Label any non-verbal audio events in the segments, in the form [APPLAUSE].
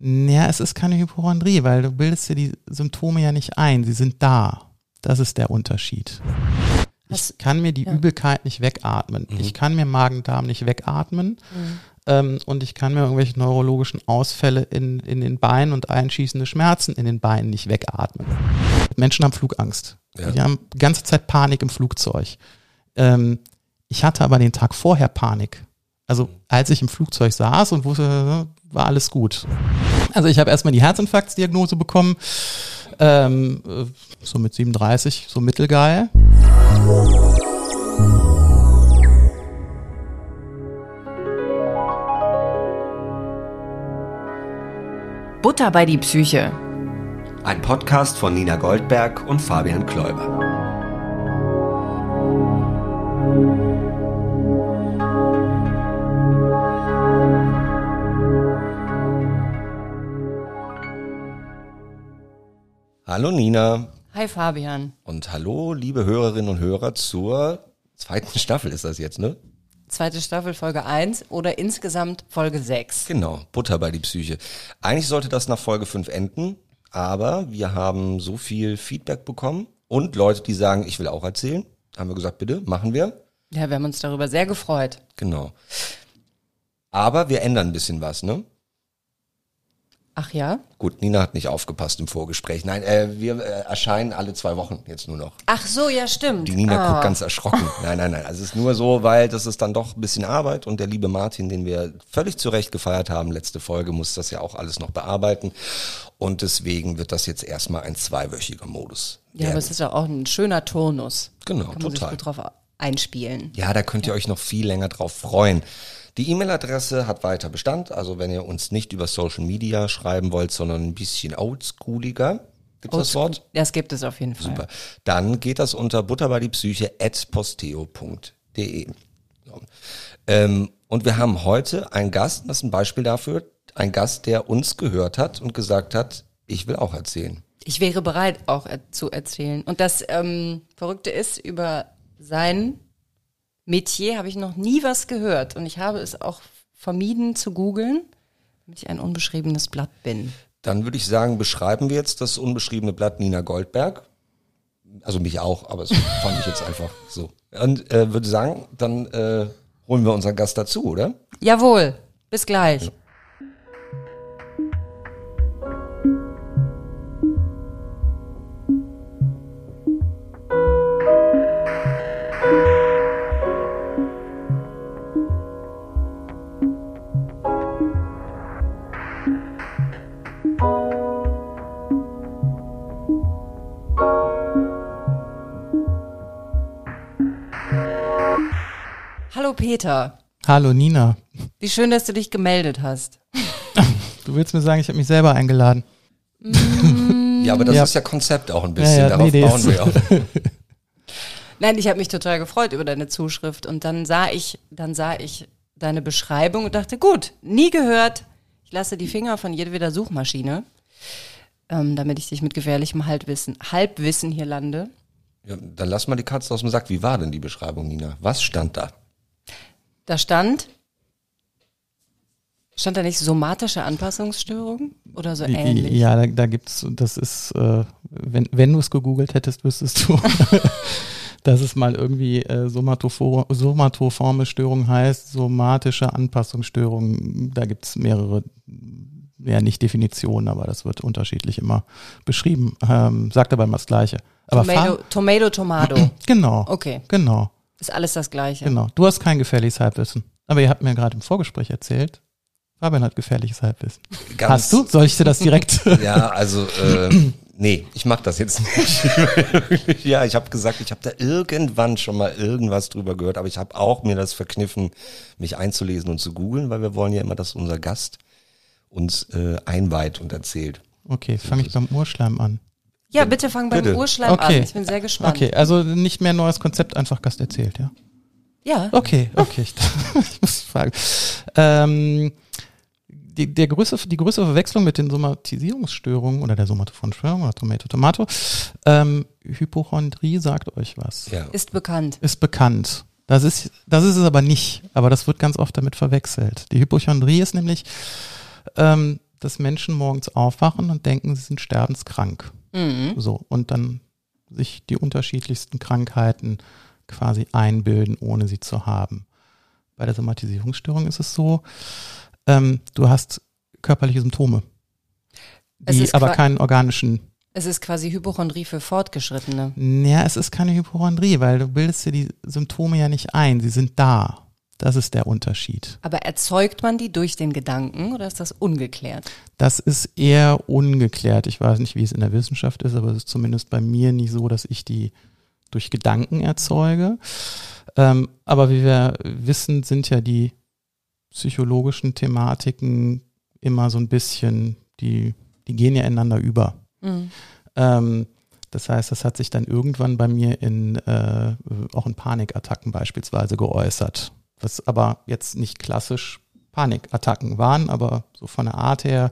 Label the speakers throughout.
Speaker 1: Ja, es ist keine Hypochondrie, weil du bildest dir die Symptome ja nicht ein. Sie sind da. Das ist der Unterschied. Ich kann mir die
Speaker 2: ja.
Speaker 1: Übelkeit nicht wegatmen.
Speaker 3: Mhm.
Speaker 1: Ich kann mir Magen-Darm nicht wegatmen.
Speaker 2: Mhm.
Speaker 1: Ähm, und ich kann mir irgendwelche neurologischen Ausfälle in, in den Beinen und einschießende Schmerzen in den Beinen nicht wegatmen. Menschen haben Flugangst.
Speaker 3: Ja.
Speaker 1: Die haben die ganze Zeit Panik im Flugzeug. Ähm, ich hatte aber den Tag vorher Panik. Also als ich im Flugzeug saß und wusste, war alles gut. Also ich habe erstmal die Herzinfarktdiagnose bekommen, ähm, äh, so mit 37, so mittelgeil.
Speaker 2: Butter bei die Psyche.
Speaker 3: Ein Podcast von Nina Goldberg und Fabian Kläuber. Hallo Nina
Speaker 2: Hi Fabian.
Speaker 3: und hallo liebe Hörerinnen und Hörer zur zweiten [LAUGHS] Staffel ist das jetzt, ne?
Speaker 2: Zweite Staffel Folge 1 oder insgesamt Folge 6.
Speaker 3: Genau, Butter bei die Psyche. Eigentlich sollte das nach Folge 5 enden, aber wir haben so viel Feedback bekommen und Leute, die sagen, ich will auch erzählen. Haben wir gesagt, bitte, machen wir.
Speaker 2: Ja, wir haben uns darüber sehr gefreut.
Speaker 3: Genau. Aber wir ändern ein bisschen was, ne?
Speaker 2: Ach ja?
Speaker 3: Gut, Nina hat nicht aufgepasst im Vorgespräch. Nein, äh, wir äh, erscheinen alle zwei Wochen jetzt nur noch.
Speaker 2: Ach so, ja stimmt.
Speaker 3: Die Nina
Speaker 2: Ah.
Speaker 3: guckt ganz erschrocken. Nein, nein, nein. Also es ist nur so, weil das ist dann doch ein bisschen Arbeit und der liebe Martin, den wir völlig zu Recht gefeiert haben, letzte Folge, muss das ja auch alles noch bearbeiten. Und deswegen wird das jetzt erstmal ein zweiwöchiger Modus.
Speaker 2: Ja, aber
Speaker 3: werden.
Speaker 2: es ist ja auch ein schöner Turnus.
Speaker 3: Genau,
Speaker 2: Kann man sich
Speaker 3: total.
Speaker 2: gut drauf einspielen.
Speaker 3: Ja, da könnt ihr euch noch viel länger drauf freuen. Die E-Mail-Adresse hat weiter Bestand, also wenn ihr uns nicht über Social Media schreiben wollt, sondern ein bisschen oldschooliger, gibt's das Wort?
Speaker 2: Das gibt es auf jeden Fall.
Speaker 3: Super. Dann geht das unter butterbeidiepsyche.posteo.de. So. Ähm, und wir haben heute einen Gast, das ist ein Beispiel dafür, ein Gast, der uns gehört hat und gesagt hat, ich will auch erzählen.
Speaker 2: Ich wäre bereit, auch äh, zu erzählen. Und das ähm, Verrückte ist, über sein Metier habe ich noch nie was gehört. Und ich habe es auch vermieden zu googeln, damit ich ein unbeschriebenes Blatt bin.
Speaker 3: Dann würde ich sagen, beschreiben wir jetzt das unbeschriebene Blatt Nina Goldberg. Also mich auch, aber das [LAUGHS] fand ich jetzt einfach so. Und äh, würde sagen, dann äh, holen wir unseren Gast dazu, oder?
Speaker 2: Jawohl, bis gleich. Hallo Peter,
Speaker 1: Hallo Nina.
Speaker 2: wie schön, dass du dich gemeldet hast. [LAUGHS]
Speaker 1: Du willst mir sagen, ich habe mich selber eingeladen. [LAUGHS]
Speaker 3: Ja, aber das
Speaker 1: Ja.
Speaker 3: ist ja Konzept auch ein bisschen.
Speaker 1: Ja, ja,
Speaker 3: Darauf
Speaker 1: nee,
Speaker 3: bauen wir [LAUGHS] auch.
Speaker 2: Nein, ich habe mich total gefreut über deine Zuschrift und dann sah ich, dann sah ich deine Beschreibung und dachte, gut, nie gehört. Ich lasse die Finger von jedweder Suchmaschine, ähm, damit ich dich mit gefährlichem Halbwissen, Halbwissen hier lande.
Speaker 3: Ja, dann lass mal die Katze aus dem Sack. Wie war denn die Beschreibung, Nina? Was stand da?
Speaker 2: Da stand, stand da nicht somatische Anpassungsstörung oder so ähnlich?
Speaker 1: Ja, da, da gibt's, das ist, äh, wenn, wenn du es gegoogelt hättest, wüsstest du, [LAUGHS] dass es mal irgendwie äh, somatoforme Störung heißt, somatische Anpassungsstörung. Da gibt's mehrere, ja nicht Definitionen, aber das wird unterschiedlich immer beschrieben. Ähm, sagt aber immer das Gleiche. Aber
Speaker 2: Tomato, Tomato, Tomato. [CLEARS THROAT]
Speaker 1: genau,
Speaker 2: Okay,
Speaker 1: genau,
Speaker 2: ist alles das Gleiche.
Speaker 1: genau. Du hast kein gefährliches Halbwissen. Aber ihr habt mir gerade im Vorgespräch erzählt, Fabian hat gefährliches Halbwissen.
Speaker 3: Ganz-
Speaker 1: Hast du? Soll ich dir das direkt? [LAUGHS]
Speaker 3: Ja, also äh, nee, ich mach das jetzt nicht. [LAUGHS] ja, ich habe gesagt, ich habe da irgendwann schon mal irgendwas drüber gehört, aber ich habe auch mir das verkniffen, mich einzulesen und zu googeln, weil wir wollen ja immer, dass unser Gast uns äh, einweiht und erzählt.
Speaker 1: Okay, fange ich beim Urschleim an.
Speaker 2: Ja, bitte fang beim
Speaker 3: Bitte.
Speaker 2: Urschleim
Speaker 1: Okay.
Speaker 2: an. Ich bin sehr gespannt.
Speaker 1: Okay, also nicht mehr neues Konzept, einfach Gast erzählt, ja?
Speaker 2: Ja.
Speaker 1: Okay, okay, ich, [LAUGHS] ich muss fragen. Ähm, die, der größte, die größere Verwechslung mit den Somatisierungsstörungen oder der Somatophonstörung oder Tomato Tomato, ähm, Hypochondrie sagt euch was.
Speaker 3: Ja.
Speaker 2: Ist bekannt.
Speaker 1: Ist bekannt. Das ist, das ist es aber nicht, aber das wird ganz oft damit verwechselt. Die Hypochondrie ist nämlich ähm, dass Menschen morgens aufwachen und denken, sie sind sterbenskrank.
Speaker 2: Mhm.
Speaker 1: So, und dann sich die unterschiedlichsten Krankheiten quasi einbilden, ohne sie zu haben. Bei der Somatisierungsstörung ist es so, ähm, du hast körperliche Symptome, die aber keinen organischen
Speaker 2: Es ist quasi Hypochondrie für Fortgeschrittene.
Speaker 1: Ja, es ist keine Hypochondrie, weil du bildest dir die Symptome ja nicht ein. Sie sind da. Das ist der Unterschied.
Speaker 2: Aber erzeugt man die durch den Gedanken oder ist das ungeklärt?
Speaker 1: Das ist eher ungeklärt. Ich weiß nicht, wie es in der Wissenschaft ist, aber es ist zumindest bei mir nicht so, dass ich die durch Gedanken erzeuge. Ähm, aber wie wir wissen, sind ja die psychologischen Thematiken immer so ein bisschen, die, die gehen ja ineinander über.
Speaker 2: Mhm.
Speaker 1: Ähm, das heißt, das hat sich dann irgendwann bei mir in äh, auch in Panikattacken beispielsweise geäußert. Was aber jetzt nicht klassisch Panikattacken waren, aber so von der Art her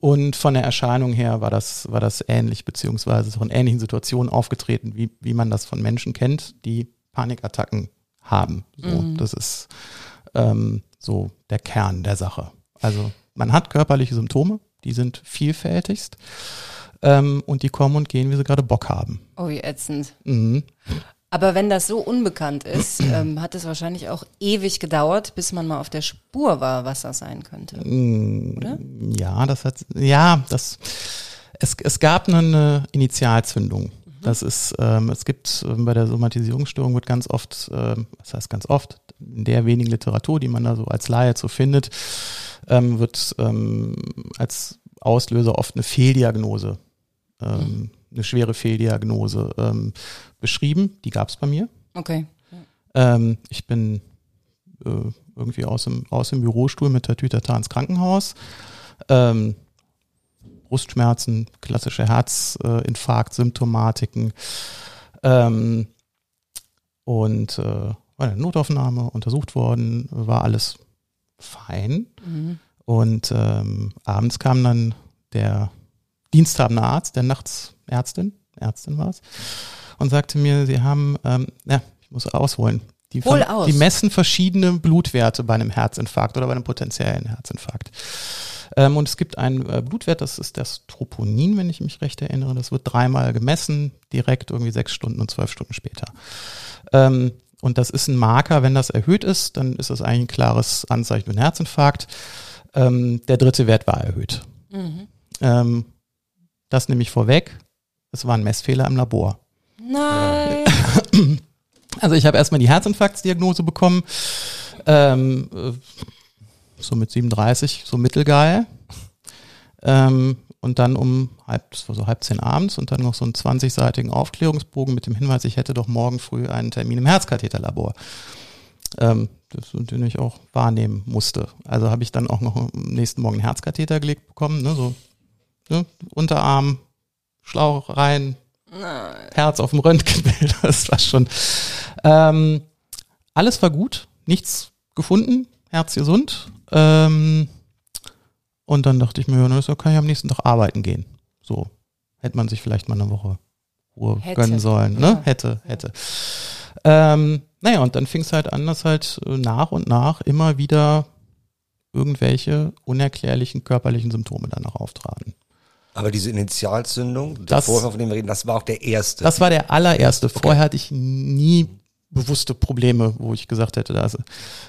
Speaker 1: und von der Erscheinung her war das, war das ähnlich, beziehungsweise ist auch in ähnlichen Situationen aufgetreten, wie, wie man das von Menschen kennt, die Panikattacken haben. So,
Speaker 2: Mhm.
Speaker 1: Das ist ähm, so der Kern der Sache. Also man hat körperliche Symptome, die sind vielfältigst ähm, und die kommen und gehen, wie sie gerade Bock haben.
Speaker 2: Oh, wie ätzend.
Speaker 1: Mhm.
Speaker 2: Aber wenn das so unbekannt ist, [CLEARS THROAT] ähm, hat es wahrscheinlich auch ewig gedauert, bis man mal auf der Spur war, was das sein könnte.
Speaker 1: Mm,
Speaker 2: Oder?
Speaker 1: Ja, das hat, ja, das, es, es gab eine Initialzündung. Das ist, ähm, es gibt ähm, bei der Somatisierungsstörung wird ganz oft, ähm, das heißt ganz oft, in der wenigen Literatur, die man da so als Laie so findet, ähm, wird ähm, als Auslöser oft eine Fehldiagnose, ähm, eine schwere Fehldiagnose ähm, beschrieben. Die gab es bei mir.
Speaker 2: Okay.
Speaker 1: Ähm, ich bin äh, irgendwie aus dem, aus dem Bürostuhl mit der Tütata ins Krankenhaus. Ähm, Brustschmerzen, klassische Herzinfarkt-Symptomatiken. Ähm, und äh, war eine Notaufnahme, untersucht worden, war alles fein.
Speaker 2: Mhm.
Speaker 1: Und ähm, abends kam dann der diensthabende Arzt, der nachts Ärztin, Ärztin war es, und sagte mir, sie haben, ähm, ja, ich muss ausholen. Die, ver-
Speaker 2: aus.
Speaker 1: die messen verschiedene Blutwerte bei einem Herzinfarkt oder bei einem potenziellen Herzinfarkt. Ähm, und es gibt einen äh, Blutwert, das ist das Troponin, wenn ich mich recht erinnere. Das wird dreimal gemessen, direkt irgendwie sechs Stunden und zwölf Stunden später. Ähm, und das ist ein Marker, wenn das erhöht ist, dann ist das eigentlich ein klares Anzeichen für einen Herzinfarkt. Ähm, der dritte Wert war erhöht.
Speaker 2: Mhm.
Speaker 1: Das nehme ich vorweg. Es war ein Messfehler im Labor.
Speaker 2: Nein. [CLEARS THROAT]
Speaker 1: Also ich habe erstmal die Herzinfarktsdiagnose bekommen, ähm, äh, so mit 37, so mittelgeil. Ähm, und dann um halb, das war so halb zehn abends und dann noch so einen 20-seitigen Aufklärungsbogen mit dem Hinweis, ich hätte doch morgen früh einen Termin im Herzkatheterlabor. Ähm, das, den ich auch wahrnehmen musste. Also habe ich dann auch noch am nächsten Morgen einen Herzkatheter gelegt bekommen, ne, so ne, Unterarm, Schlauch rein,
Speaker 2: Nein.
Speaker 1: Herz auf dem Röntgenbild. [LAUGHS] Das war schon. Ähm, alles war gut, nichts gefunden, Herz gesund. Ähm, und dann dachte ich mir, ja, na, so kann ich am nächsten Tag arbeiten gehen. So hätte man sich vielleicht mal eine Woche Ruhe
Speaker 2: Hätte.
Speaker 1: gönnen sollen. Ne?
Speaker 2: Ja.
Speaker 1: Hätte, hätte. Ähm, naja, und dann fing es halt an, dass halt äh, nach und nach immer wieder irgendwelche unerklärlichen körperlichen Symptome danach auftraten.
Speaker 3: Aber diese Initialzündung, der
Speaker 1: Das-
Speaker 3: Vorfall, von dem wir reden, das war auch der erste.
Speaker 1: Das war der allererste. Vorher hatte ich nie bewusste Probleme, wo ich gesagt hätte, also,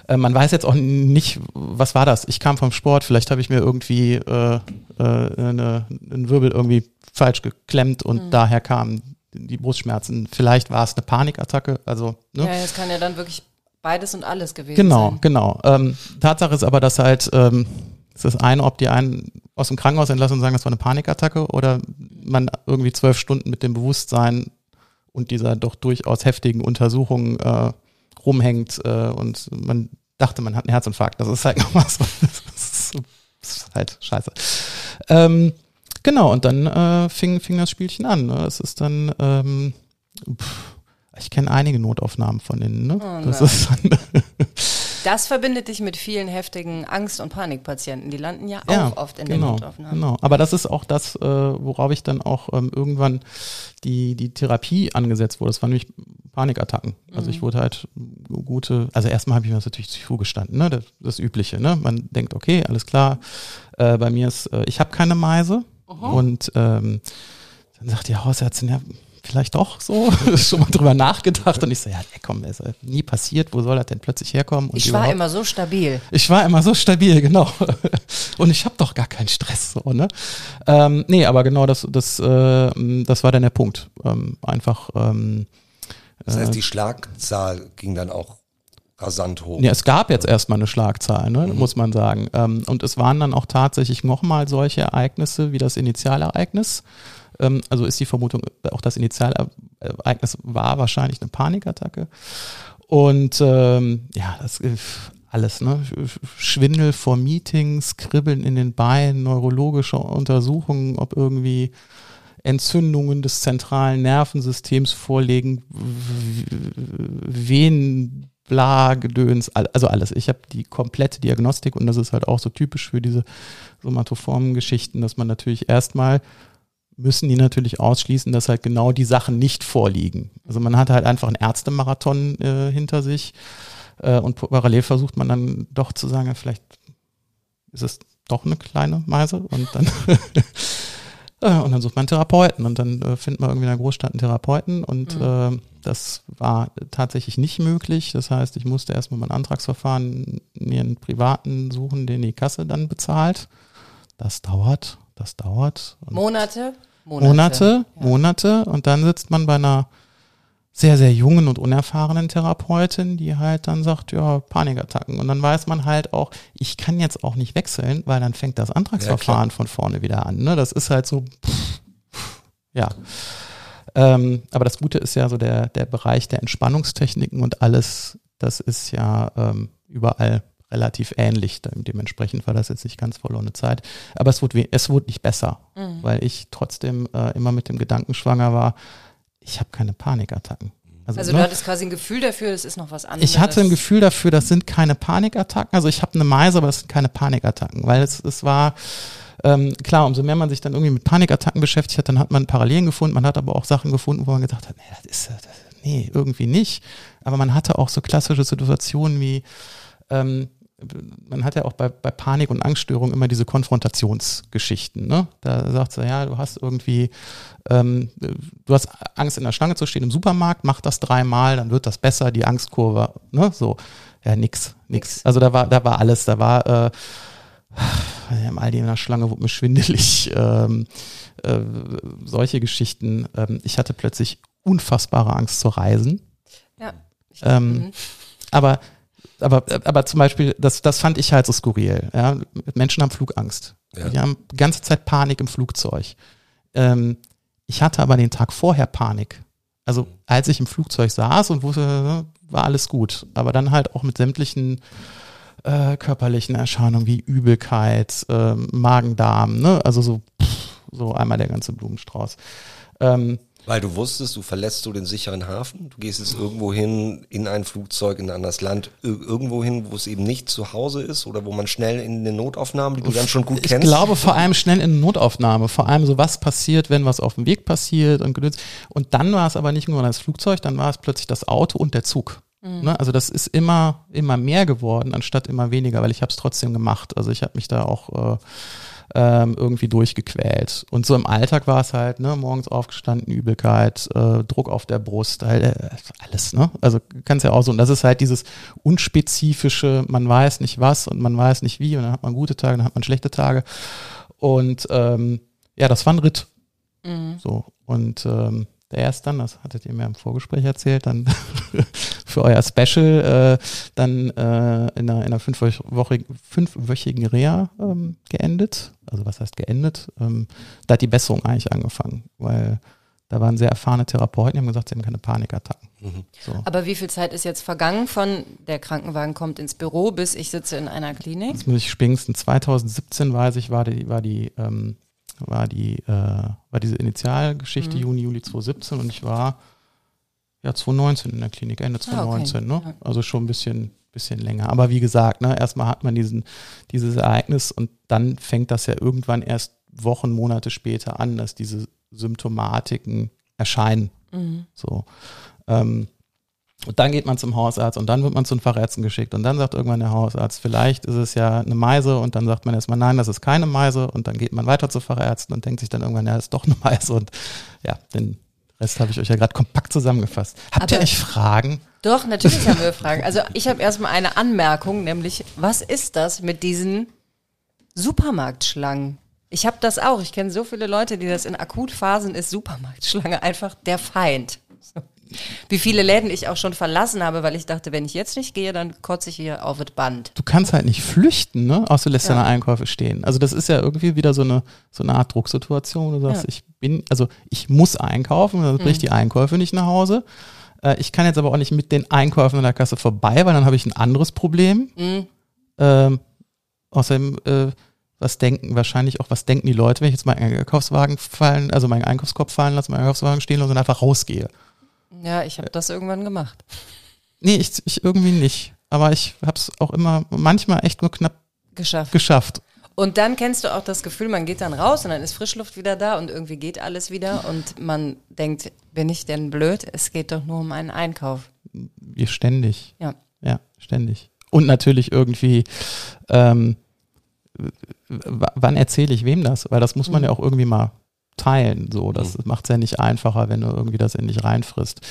Speaker 1: äh, man weiß jetzt auch nicht, was war das? Ich kam vom Sport, vielleicht habe ich mir irgendwie äh, äh, eine, einen Wirbel irgendwie falsch geklemmt und daher kamen die Brustschmerzen. Vielleicht war es eine Panikattacke, also ne?
Speaker 2: Ja, das kann ja dann wirklich beides und alles gewesen
Speaker 1: Genau,
Speaker 2: sein.
Speaker 1: genau. Ähm, Tatsache ist aber, dass halt, ähm, ist das eine, ob die einen aus dem Krankenhaus entlassen und sagen, das war eine Panikattacke oder man irgendwie zwölf Stunden mit dem Bewusstsein und dieser doch durchaus heftigen Untersuchung äh, rumhängt äh, und man dachte, man hat einen Herzinfarkt. Das ist halt [LAUGHS] noch was. Das ist, so- das ist halt scheiße. Ähm, genau, und dann äh, fing, fing das Spielchen an. Ne? Es ist dann, ähm, pff, ich kenne einige Notaufnahmen von denen. Ne?
Speaker 2: Oh
Speaker 1: das ist dann, [LAUGHS]
Speaker 2: Das verbindet dich mit vielen heftigen Angst- und Panikpatienten. Die landen ja auch
Speaker 1: Ja,
Speaker 2: oft in
Speaker 1: genau,
Speaker 2: den Notaufnahmen.
Speaker 1: Genau. Aber das ist auch das, äh, worauf ich dann auch ähm, irgendwann die, die Therapie angesetzt wurde. Das waren nämlich Panikattacken. Also ich wurde halt gute, also erstmal habe ich mir das natürlich zugestanden, ne? Das, das Übliche, ne? Man denkt, okay, alles klar, äh, bei mir ist, äh, ich habe keine Meise. Und ähm, dann sagt die Hausärztin, ja, vielleicht doch so, [LAUGHS] schon mal drüber nachgedacht. Und ich so, ja, nee, komm, das ist nie passiert, wo soll das denn plötzlich herkommen? Und
Speaker 2: Ich war immer so stabil.
Speaker 1: ich war immer so stabil, [LAUGHS] genau. Und ich habe doch gar keinen Stress, so, ne? Ähm, nee, aber genau das, das, äh, das war dann der Punkt. Ähm, einfach, ähm,
Speaker 3: Das heißt, die Schlagzahl ging dann auch rasant hoch.
Speaker 1: ja, es gab jetzt erstmal eine Schlagzahl, ne, muss man sagen. Ähm, und es waren dann auch tatsächlich nochmal solche Ereignisse wie das Initialereignis. Ähm, also ist die Vermutung, auch das Initialereignis war wahrscheinlich eine Panikattacke. Und ähm, ja, das äh, alles, ne? Sch- Schwindel vor Meetings, Kribbeln in den Beinen, neurologische Untersuchungen, ob irgendwie Entzündungen des zentralen Nervensystems vorlegen, Venen, bla, Gedöns, also alles. Ich habe die komplette Diagnostik und das ist halt auch so typisch für diese somatoformen Geschichten, dass man natürlich erstmal müssen die natürlich ausschließen, dass halt genau die Sachen nicht vorliegen. Also man hat halt einfach einen Ärztemarathon äh, hinter sich äh, und parallel versucht man dann doch zu sagen, ja, vielleicht ist es doch eine kleine Meise und dann [LAUGHS] äh, und dann sucht man einen Therapeuten und dann äh, findet man irgendwie in der Großstadt einen Therapeuten und äh, das war tatsächlich nicht möglich. Das heißt, ich musste erstmal mein Antragsverfahren mir einen privaten suchen, den die Kasse dann bezahlt. Das dauert, das dauert. Und
Speaker 2: Monate?
Speaker 1: Monate,
Speaker 2: Ja.
Speaker 1: Monate und dann sitzt man bei einer sehr, sehr jungen und unerfahrenen Therapeutin, die halt dann sagt, ja, Panikattacken. Und dann weiß man halt auch, ich kann jetzt auch nicht wechseln, weil dann fängt das Antragsverfahren von vorne wieder an. Ne? Das ist halt so, pff, pff, ja. Ähm, aber das Gute ist ja so der, der Bereich der Entspannungstechniken und alles, das ist ja ähm, überall relativ ähnlich. Dementsprechend war das jetzt nicht ganz verlorene Zeit. Aber es wurde, es wurde nicht besser, weil ich trotzdem äh, immer mit dem Gedanken schwanger war, ich habe keine Panikattacken.
Speaker 2: Also
Speaker 1: ne?
Speaker 2: du hattest quasi ein Gefühl dafür, es ist noch was anderes.
Speaker 1: Ich hatte ein Gefühl dafür, das sind keine Panikattacken. Also ich habe eine Meise, aber das sind keine Panikattacken, weil es, es war ähm, klar, umso mehr man sich dann irgendwie mit Panikattacken beschäftigt hat, dann hat man Parallelen gefunden. Man hat aber auch Sachen gefunden, wo man gedacht hat, nee, das ist, das, nee, irgendwie nicht. Aber man hatte auch so klassische Situationen wie ähm, man hat ja auch bei, bei Panik- und Angststörungen immer diese Konfrontationsgeschichten. Ne? Da sagt sie, ja, du hast irgendwie, ähm, du hast Angst in der Schlange zu stehen im Supermarkt, mach das dreimal, dann wird das besser, die Angstkurve, ne? So, ja, nix, nix. Also da war, da war alles, da war äh, im Aldi in der Schlange wurde mir schwindelig, ähm, äh, solche Geschichten. Ähm, ich hatte plötzlich unfassbare Angst zu reisen.
Speaker 2: Ja. Ich,
Speaker 1: Ähm,
Speaker 2: mhm.
Speaker 1: aber, aber, aber zum Beispiel, das, das fand ich halt so skurril. Ja? Menschen haben Flugangst.
Speaker 3: Ja.
Speaker 1: Die haben die ganze Zeit Panik im Flugzeug. Ähm, ich hatte aber den Tag vorher Panik. Also als ich im Flugzeug saß und wusste, war alles gut. Aber dann halt auch mit sämtlichen äh, körperlichen Erscheinungen wie Übelkeit, ähm, Magen-Darm, ne? Also so, pff, so einmal der ganze Blumenstrauß. Ähm,
Speaker 3: Weil du wusstest, du verlässt so den sicheren Hafen, du gehst jetzt irgendwo hin, in ein Flugzeug, in ein anderes Land, ir- irgendwo hin, wo es eben nicht zu Hause ist oder wo man schnell in eine Notaufnahme, die du dann schon gut
Speaker 1: ich
Speaker 3: kennst.
Speaker 1: glaube vor allem schnell in eine Notaufnahme, vor allem so was passiert, wenn was auf dem Weg passiert und gedöns. Und dann war es aber nicht nur das Flugzeug, dann war es plötzlich das Auto und der Zug. Ne? Also das ist immer immer mehr geworden anstatt immer weniger, weil ich habe es trotzdem gemacht. Also ich habe mich da auch äh, ähm, irgendwie durchgequält. Und so im Alltag war es halt, ne, morgens aufgestanden, Übelkeit, äh, Druck auf der Brust, halt, äh, alles, ne? Also kannst ja auch so. Und das ist halt dieses unspezifische, man weiß nicht was und man weiß nicht wie und dann hat man gute Tage, dann hat man schlechte Tage. Und ähm, ja, das war ein Ritt. So. Und ähm, der erst dann, das hattet ihr mir im Vorgespräch erzählt, dann [LAUGHS] für euer Special äh, dann äh, in einer, in einer fünfwöchigen, fünfwöchigen Reha ähm, geendet. Also was heißt geendet? Ähm, da hat die Besserung eigentlich angefangen, weil da waren sehr erfahrene Therapeuten, die haben gesagt, sie haben keine Panikattacken. So.
Speaker 2: Aber wie viel Zeit ist jetzt vergangen von der Krankenwagen kommt ins Büro bis ich sitze in einer Klinik?
Speaker 1: Jetzt muss ich spingsten. 2017 weiß ich, war die, war die, ähm, war die, äh, war diese Initialgeschichte Juni, Juli 2017 und ich war ja 2019 in der Klinik, Ende 2019,
Speaker 2: Ah, okay.
Speaker 1: ne? Also schon ein bisschen, bisschen länger. Aber wie gesagt, ne, erstmal hat man diesen, dieses Ereignis und dann fängt das ja irgendwann erst Wochen, Monate später an, dass diese Symptomatiken erscheinen.
Speaker 2: Mhm.
Speaker 1: So. Ähm, und dann geht man zum Hausarzt und dann wird man zu den Fachärzten geschickt und dann sagt irgendwann der Hausarzt, vielleicht ist es ja eine Meise und dann sagt man erstmal, nein, das ist keine Meise und dann geht man weiter zu Fachärzten und denkt sich dann irgendwann, ja, das ist doch eine [LAUGHS] Meise und ja, den Rest habe ich euch ja gerade kompakt zusammengefasst. Habt ihr
Speaker 2: Aber-
Speaker 1: eigentlich Fragen?
Speaker 2: Doch, natürlich haben wir [LAUGHS] Fragen. Also ich habe erstmal eine Anmerkung, nämlich, was ist das mit diesen Supermarktschlangen? Ich habe das auch. Ich kenne so viele Leute, die das in Akutphasen ist Supermarktschlange einfach der Feind. Wie viele Läden ich auch schon verlassen habe, weil ich dachte, wenn ich jetzt nicht gehe, dann kotze ich hier auf das Band.
Speaker 1: Du kannst halt nicht flüchten, ne? Außer du lässt
Speaker 2: Ja.
Speaker 1: deine Einkäufe stehen. Also das ist ja irgendwie wieder so eine, so eine Art Drucksituation. Du sagst,
Speaker 2: Ja.
Speaker 1: ich bin, also ich muss einkaufen, dann bringe ich die Einkäufe nicht nach Hause. Äh, ich kann jetzt aber auch nicht mit den Einkäufen an der Kasse vorbei, weil dann habe ich ein anderes Problem. Ähm, außerdem, äh, was denken wahrscheinlich auch, was denken die Leute, wenn ich jetzt meinen Einkaufswagen fallen, also meinen Einkaufskorb fallen lasse, meinen Einkaufswagen stehen lasse und einfach rausgehe.
Speaker 2: Ja, ich habe das irgendwann gemacht.
Speaker 1: Nee, ich, ich irgendwie nicht. Aber ich habe es auch immer manchmal echt nur knapp
Speaker 2: Geschafft.
Speaker 1: geschafft.
Speaker 2: Und dann kennst du auch das Gefühl, man geht dann raus und dann ist Frischluft wieder da und irgendwie geht alles wieder und man denkt, bin ich denn blöd? Es geht doch nur um einen Einkauf.
Speaker 1: Wir ständig.
Speaker 2: Ja.
Speaker 1: Ja, ständig. Und natürlich irgendwie, ähm, wann erzähle ich wem das? Weil das muss man ja auch irgendwie mal teilen. So, das macht es ja nicht einfacher, wenn du irgendwie das in dich reinfrisst.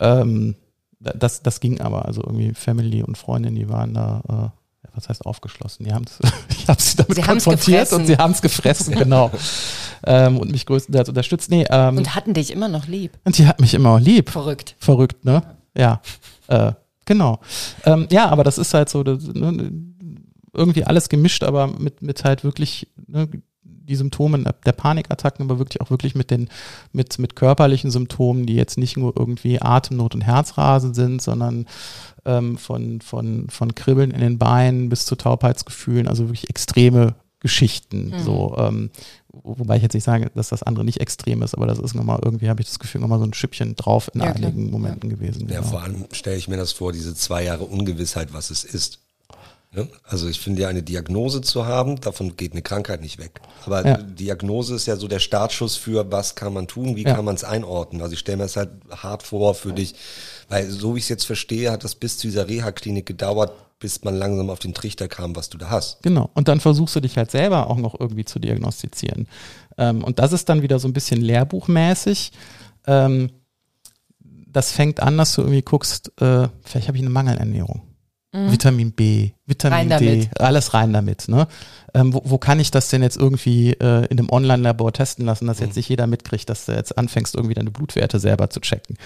Speaker 1: Ähm, da- das, das ging aber. Also irgendwie Family und Freundin, die waren da, äh, was heißt aufgeschlossen? Die haben's, [LAUGHS] ich habe sie damit
Speaker 2: Sie haben's
Speaker 1: konfrontiert und sie haben es gefressen, genau. [LAUGHS] ähm, und mich größtenteils unterstützt. Nee, ähm, und,
Speaker 2: Und hatten dich immer noch lieb.
Speaker 1: die hat mich immer auch lieb.
Speaker 2: Verrückt.
Speaker 1: Verrückt, ne? Ja. Äh, genau. Ähm, ja, aber das ist halt so, das, ne, irgendwie alles gemischt, aber mit, mit halt wirklich ne, die Symptomen der Panikattacken, aber wirklich auch wirklich mit den, mit, mit körperlichen Symptomen, die jetzt nicht nur irgendwie Atemnot und Herzrasen sind, sondern ähm, von, von, von Kribbeln in den Beinen bis zu Taubheitsgefühlen, also wirklich extreme Geschichten. So, ähm, wo- wobei ich jetzt nicht sage, dass das andere nicht extrem ist, aber das ist nochmal, irgendwie habe ich das Gefühl, nochmal so ein Schüppchen drauf in
Speaker 2: Ja, klar.
Speaker 1: einigen Momenten gewesen.
Speaker 3: Ja,
Speaker 1: genau.
Speaker 3: vor allem stelle ich mir das vor, diese zwei Jahre Ungewissheit, was es ist. Ne? Also ich finde ja eine Diagnose zu haben, davon geht eine Krankheit nicht weg. Aber
Speaker 1: Ja.
Speaker 3: Diagnose ist ja so der Startschuss für, was kann man tun, wie
Speaker 1: Ja.
Speaker 3: kann man es einordnen. Also ich stelle mir das halt hart vor für dich, weil so wie ich es jetzt verstehe, hat das bis zu dieser Reha-Klinik gedauert, bis man langsam auf den Trichter kam, was du da hast.
Speaker 1: Genau. Und dann versuchst du dich halt selber auch noch irgendwie zu diagnostizieren. Ähm, und das ist dann wieder so ein bisschen lehrbuchmäßig. Ähm, das fängt an, dass du irgendwie guckst, äh, vielleicht habe ich eine Mangelernährung. Vitamin B, Vitamin
Speaker 2: Rein
Speaker 1: D,
Speaker 2: damit.
Speaker 1: alles rein damit. Ne? Ähm, wo, wo kann ich das denn jetzt irgendwie äh, in einem Online-Labor testen lassen, dass jetzt nicht jeder mitkriegt, dass du jetzt anfängst, irgendwie deine Blutwerte selber zu checken?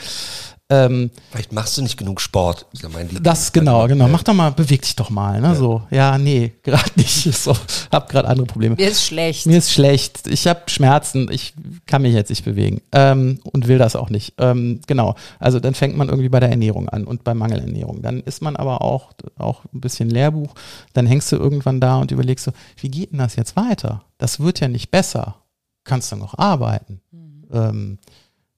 Speaker 1: Ähm,
Speaker 3: Vielleicht machst du nicht genug Sport. ist ja mein Lieb-
Speaker 1: das genau, genau.
Speaker 3: Ja.
Speaker 1: Mach doch mal, beweg dich doch mal, ne? So, ja, nee, [LAUGHS] gerade nicht. So, hab gerade andere Probleme.
Speaker 2: Mir ist schlecht.
Speaker 1: Mir ist schlecht, ich habe Schmerzen, ich kann mich jetzt nicht bewegen ähm, und will das auch nicht. Ähm, genau, also dann fängt man irgendwie bei der Ernährung an und bei Mangelernährung. Dann ist man aber auch, auch ein bisschen Lehrbuch. Dann hängst du irgendwann da und überlegst so, wie geht denn das jetzt weiter? Das wird ja nicht besser. Kannst du noch arbeiten? Ähm,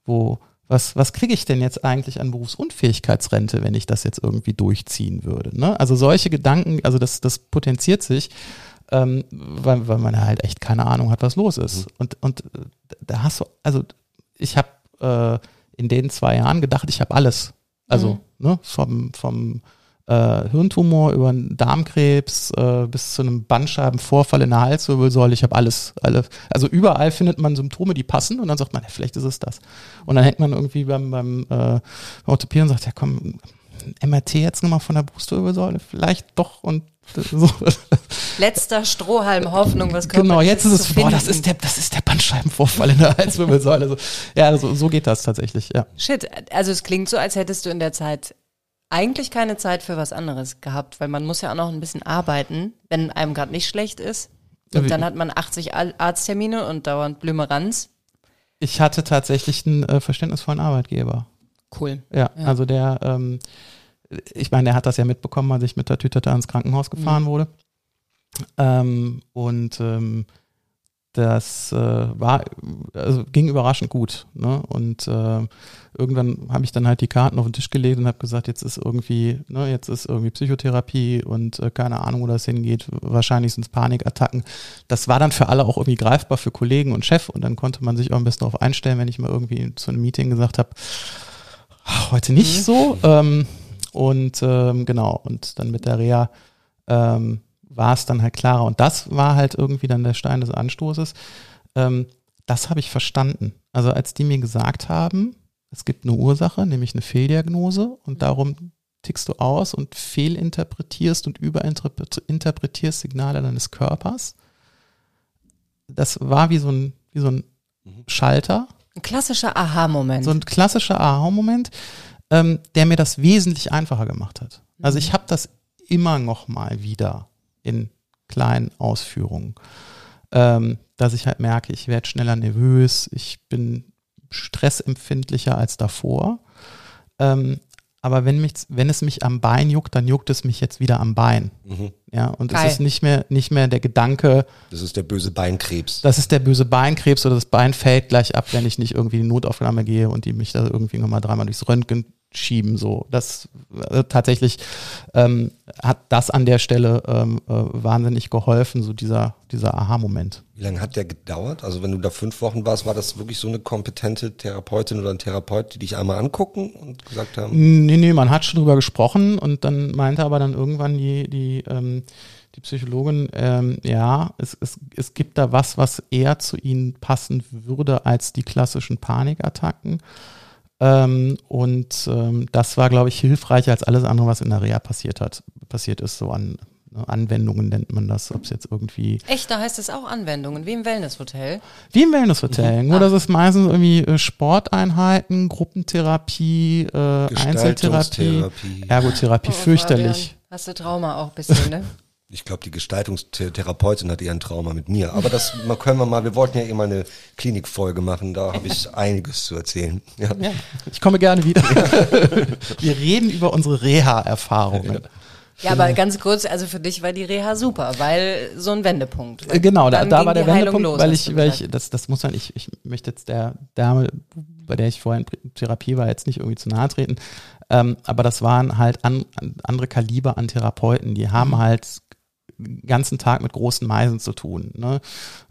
Speaker 1: wo, was, was kriege ich denn jetzt eigentlich an Berufsunfähigkeitsrente, wenn ich das jetzt irgendwie durchziehen würde? Ne? Also solche Gedanken, also das, das potenziert sich, ähm, weil, weil man halt echt keine Ahnung hat, was los ist. Und, und äh, da hast du, also ich habe äh, in den zwei Jahren gedacht, ich habe alles. Also ne, vom, vom äh, Hirntumor über einen Darmkrebs äh, bis zu einem Bandscheibenvorfall in der Halswirbelsäule. Ich habe alles, alle, also überall findet man Symptome, die passen und dann sagt man, ja, vielleicht ist es das. Und dann hängt man irgendwie beim, beim äh, Orthopäden und sagt, ja komm, MRT jetzt nochmal von der Brustwirbelsäule, vielleicht doch und so.
Speaker 2: Letzter Strohhalm Hoffnung, was
Speaker 1: Genau,
Speaker 2: Körperliches
Speaker 1: jetzt ist es, boah, das ist der, das ist der Bandscheibenvorfall in der Halswirbelsäule. So, ja, so, so geht das tatsächlich, ja.
Speaker 2: Shit, also es klingt so, als hättest du in der Zeit eigentlich keine Zeit für was anderes gehabt, weil man muss ja auch noch ein bisschen arbeiten, wenn einem gerade nicht schlecht ist. Und dann hat man 80 Al- Arzttermine und dauernd Blümeranz.
Speaker 1: Ich hatte tatsächlich einen äh, verständnisvollen Arbeitgeber.
Speaker 2: Cool.
Speaker 1: Ja,
Speaker 2: Ja.
Speaker 1: also der, ähm, ich meine, der hat das ja mitbekommen, als ich mit der Tüte da ins Krankenhaus gefahren wurde. Ähm, und ähm, das äh, war, also ging überraschend gut. Ne? Und äh, irgendwann habe ich dann halt die Karten auf den Tisch gelegt und habe gesagt, jetzt ist irgendwie, ne, jetzt ist irgendwie Psychotherapie und äh, keine Ahnung, wo das hingeht. Wahrscheinlich sind es Panikattacken. Das war dann für alle auch irgendwie greifbar für Kollegen und Chef und dann konnte man sich auch ein bisschen darauf einstellen, wenn ich mal irgendwie zu einem Meeting gesagt habe, heute nicht mhm. so. Ähm, und ähm, genau, und dann mit der Reha ähm, war es dann halt klarer. Und das war halt irgendwie dann der Stein des Anstoßes. Ähm, das habe ich verstanden. Also als die mir gesagt haben, es gibt eine Ursache, nämlich eine Fehldiagnose und darum tickst du aus und fehlinterpretierst und überinterpretierst Signale deines Körpers. Das war wie so ein, wie so ein mhm. Schalter.
Speaker 2: Ein klassischer Aha-Moment.
Speaker 1: So ein klassischer Aha-Moment, ähm, der mir das wesentlich einfacher gemacht hat. Also mhm. ich habe das immer noch mal wieder in kleinen Ausführungen. Ähm, dass ich halt merke, ich werde schneller nervös, ich bin stressempfindlicher als davor. Ähm, aber wenn, mich, wenn es mich am Bein juckt, dann juckt es mich jetzt wieder am Bein. Mhm. Ja, und Geil. es ist nicht mehr, nicht mehr der Gedanke.
Speaker 3: Das ist der böse Beinkrebs.
Speaker 1: Das ist der böse Beinkrebs oder das Bein fällt gleich ab, wenn ich nicht irgendwie in die Notaufnahme gehe und die mich da irgendwie nochmal dreimal durchs Röntgen schieben. So, das äh, tatsächlich ähm, hat das an der Stelle ähm, äh, wahnsinnig geholfen, so dieser dieser Aha-Moment.
Speaker 3: Wie lange hat der gedauert? Also wenn du da fünf Wochen warst, war das wirklich so eine kompetente Therapeutin oder ein Therapeut, die dich einmal angucken und gesagt haben?
Speaker 1: Nee, nee, man hat schon drüber gesprochen und dann meinte aber dann irgendwann die die ähm, die Psychologin, ähm, ja, es, es, es gibt da was, was eher zu ihnen passen würde als die klassischen Panikattacken. Ähm, und ähm, das war, glaube ich, hilfreicher als alles andere, was in der Reha passiert hat, passiert ist, so an ne, Anwendungen nennt man das, ob es jetzt irgendwie.
Speaker 2: Echt, da heißt es auch Anwendungen, wie im Wellnesshotel?
Speaker 1: Wie im Wellnesshotel. Mhm. Nur, ah. dass es meistens irgendwie äh, Sporteinheiten, Gruppentherapie, äh, Einzeltherapie, Ergotherapie, oh, fürchterlich.
Speaker 2: Fabian, hast du Trauma auch ein bisschen, ne? [LAUGHS]
Speaker 3: Ich glaube, die Gestaltungstherapeutin hat eher ein Trauma mit mir. Aber das [LAUGHS] können wir mal, wir wollten ja immer eine Klinikfolge machen, da habe ich einiges zu erzählen. [LAUGHS]
Speaker 1: Ja. ja. ich komme gerne wieder. [LAUGHS] wir reden über unsere Reha-Erfahrungen.
Speaker 2: Ja, aber ganz kurz, also für dich war die Reha super, weil so ein Wendepunkt.
Speaker 1: Äh, genau, da, da war der Wendepunkt, los, weil ich, weil ich, das, das muss man, ich, ich möchte jetzt der Dame, bei der ich vorhin in Therapie war, jetzt nicht irgendwie zu nahe treten, ähm, aber das waren halt an, andere Kaliber an Therapeuten, die haben mhm. halt ganzen Tag mit großen Meisen zu tun. Ne?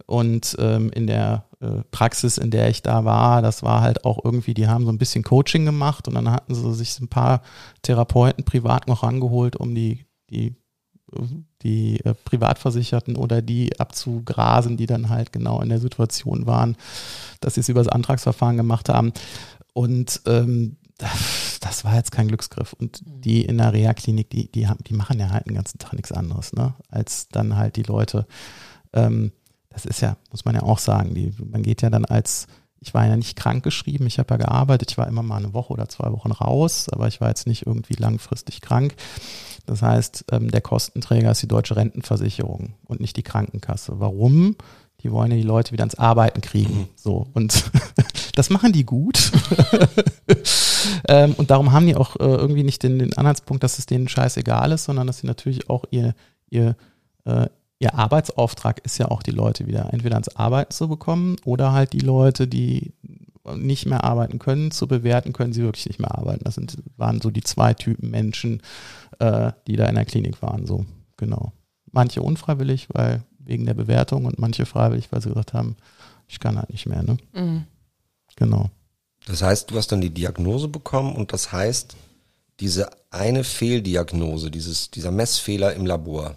Speaker 1: Und ähm, in der äh, Praxis, in der ich da war, das war halt auch irgendwie, die haben so ein bisschen Coaching gemacht und dann hatten sie sich ein paar Therapeuten privat noch rangeholt, um die, die, die äh, Privatversicherten oder die abzugrasen, die dann halt genau in der Situation waren, dass sie es über das Antragsverfahren gemacht haben. Und ähm, das war jetzt kein Glücksgriff. Und mhm. die in der Reha-Klinik, die, die, haben, die machen ja halt den ganzen Tag nichts anderes, ne? Als dann halt die Leute, ähm, das ist ja, muss man ja auch sagen, die, man geht ja dann als, ich war ja nicht krank geschrieben, ich habe ja gearbeitet, ich war immer mal eine Woche oder zwei Wochen raus, aber ich war jetzt nicht irgendwie langfristig krank. Das heißt, ähm, der Kostenträger ist die deutsche Rentenversicherung und nicht die Krankenkasse. Warum? Die wollen ja die Leute wieder ans Arbeiten kriegen. Mhm. So. Und [LAUGHS] das machen die gut. [LAUGHS] ähm, und darum haben die auch äh, irgendwie nicht den, den Anhaltspunkt, dass es denen scheißegal ist, sondern dass sie natürlich auch ihr, ihr, äh, ihr Arbeitsauftrag ist ja auch, die Leute wieder entweder ans Arbeiten zu bekommen oder halt die Leute, die nicht mehr arbeiten können, zu bewerten, können sie wirklich nicht mehr arbeiten. Das sind, waren so die zwei Typen Menschen, äh, die da in der Klinik waren, so, genau. Manche unfreiwillig, weil wegen der Bewertung und manche freiwillig, weil sie gesagt haben, ich kann halt nicht mehr. Ne? Mhm. Genau.
Speaker 3: Das heißt, du hast dann die Diagnose bekommen und das heißt, diese eine Fehldiagnose, dieses, dieser Messfehler im Labor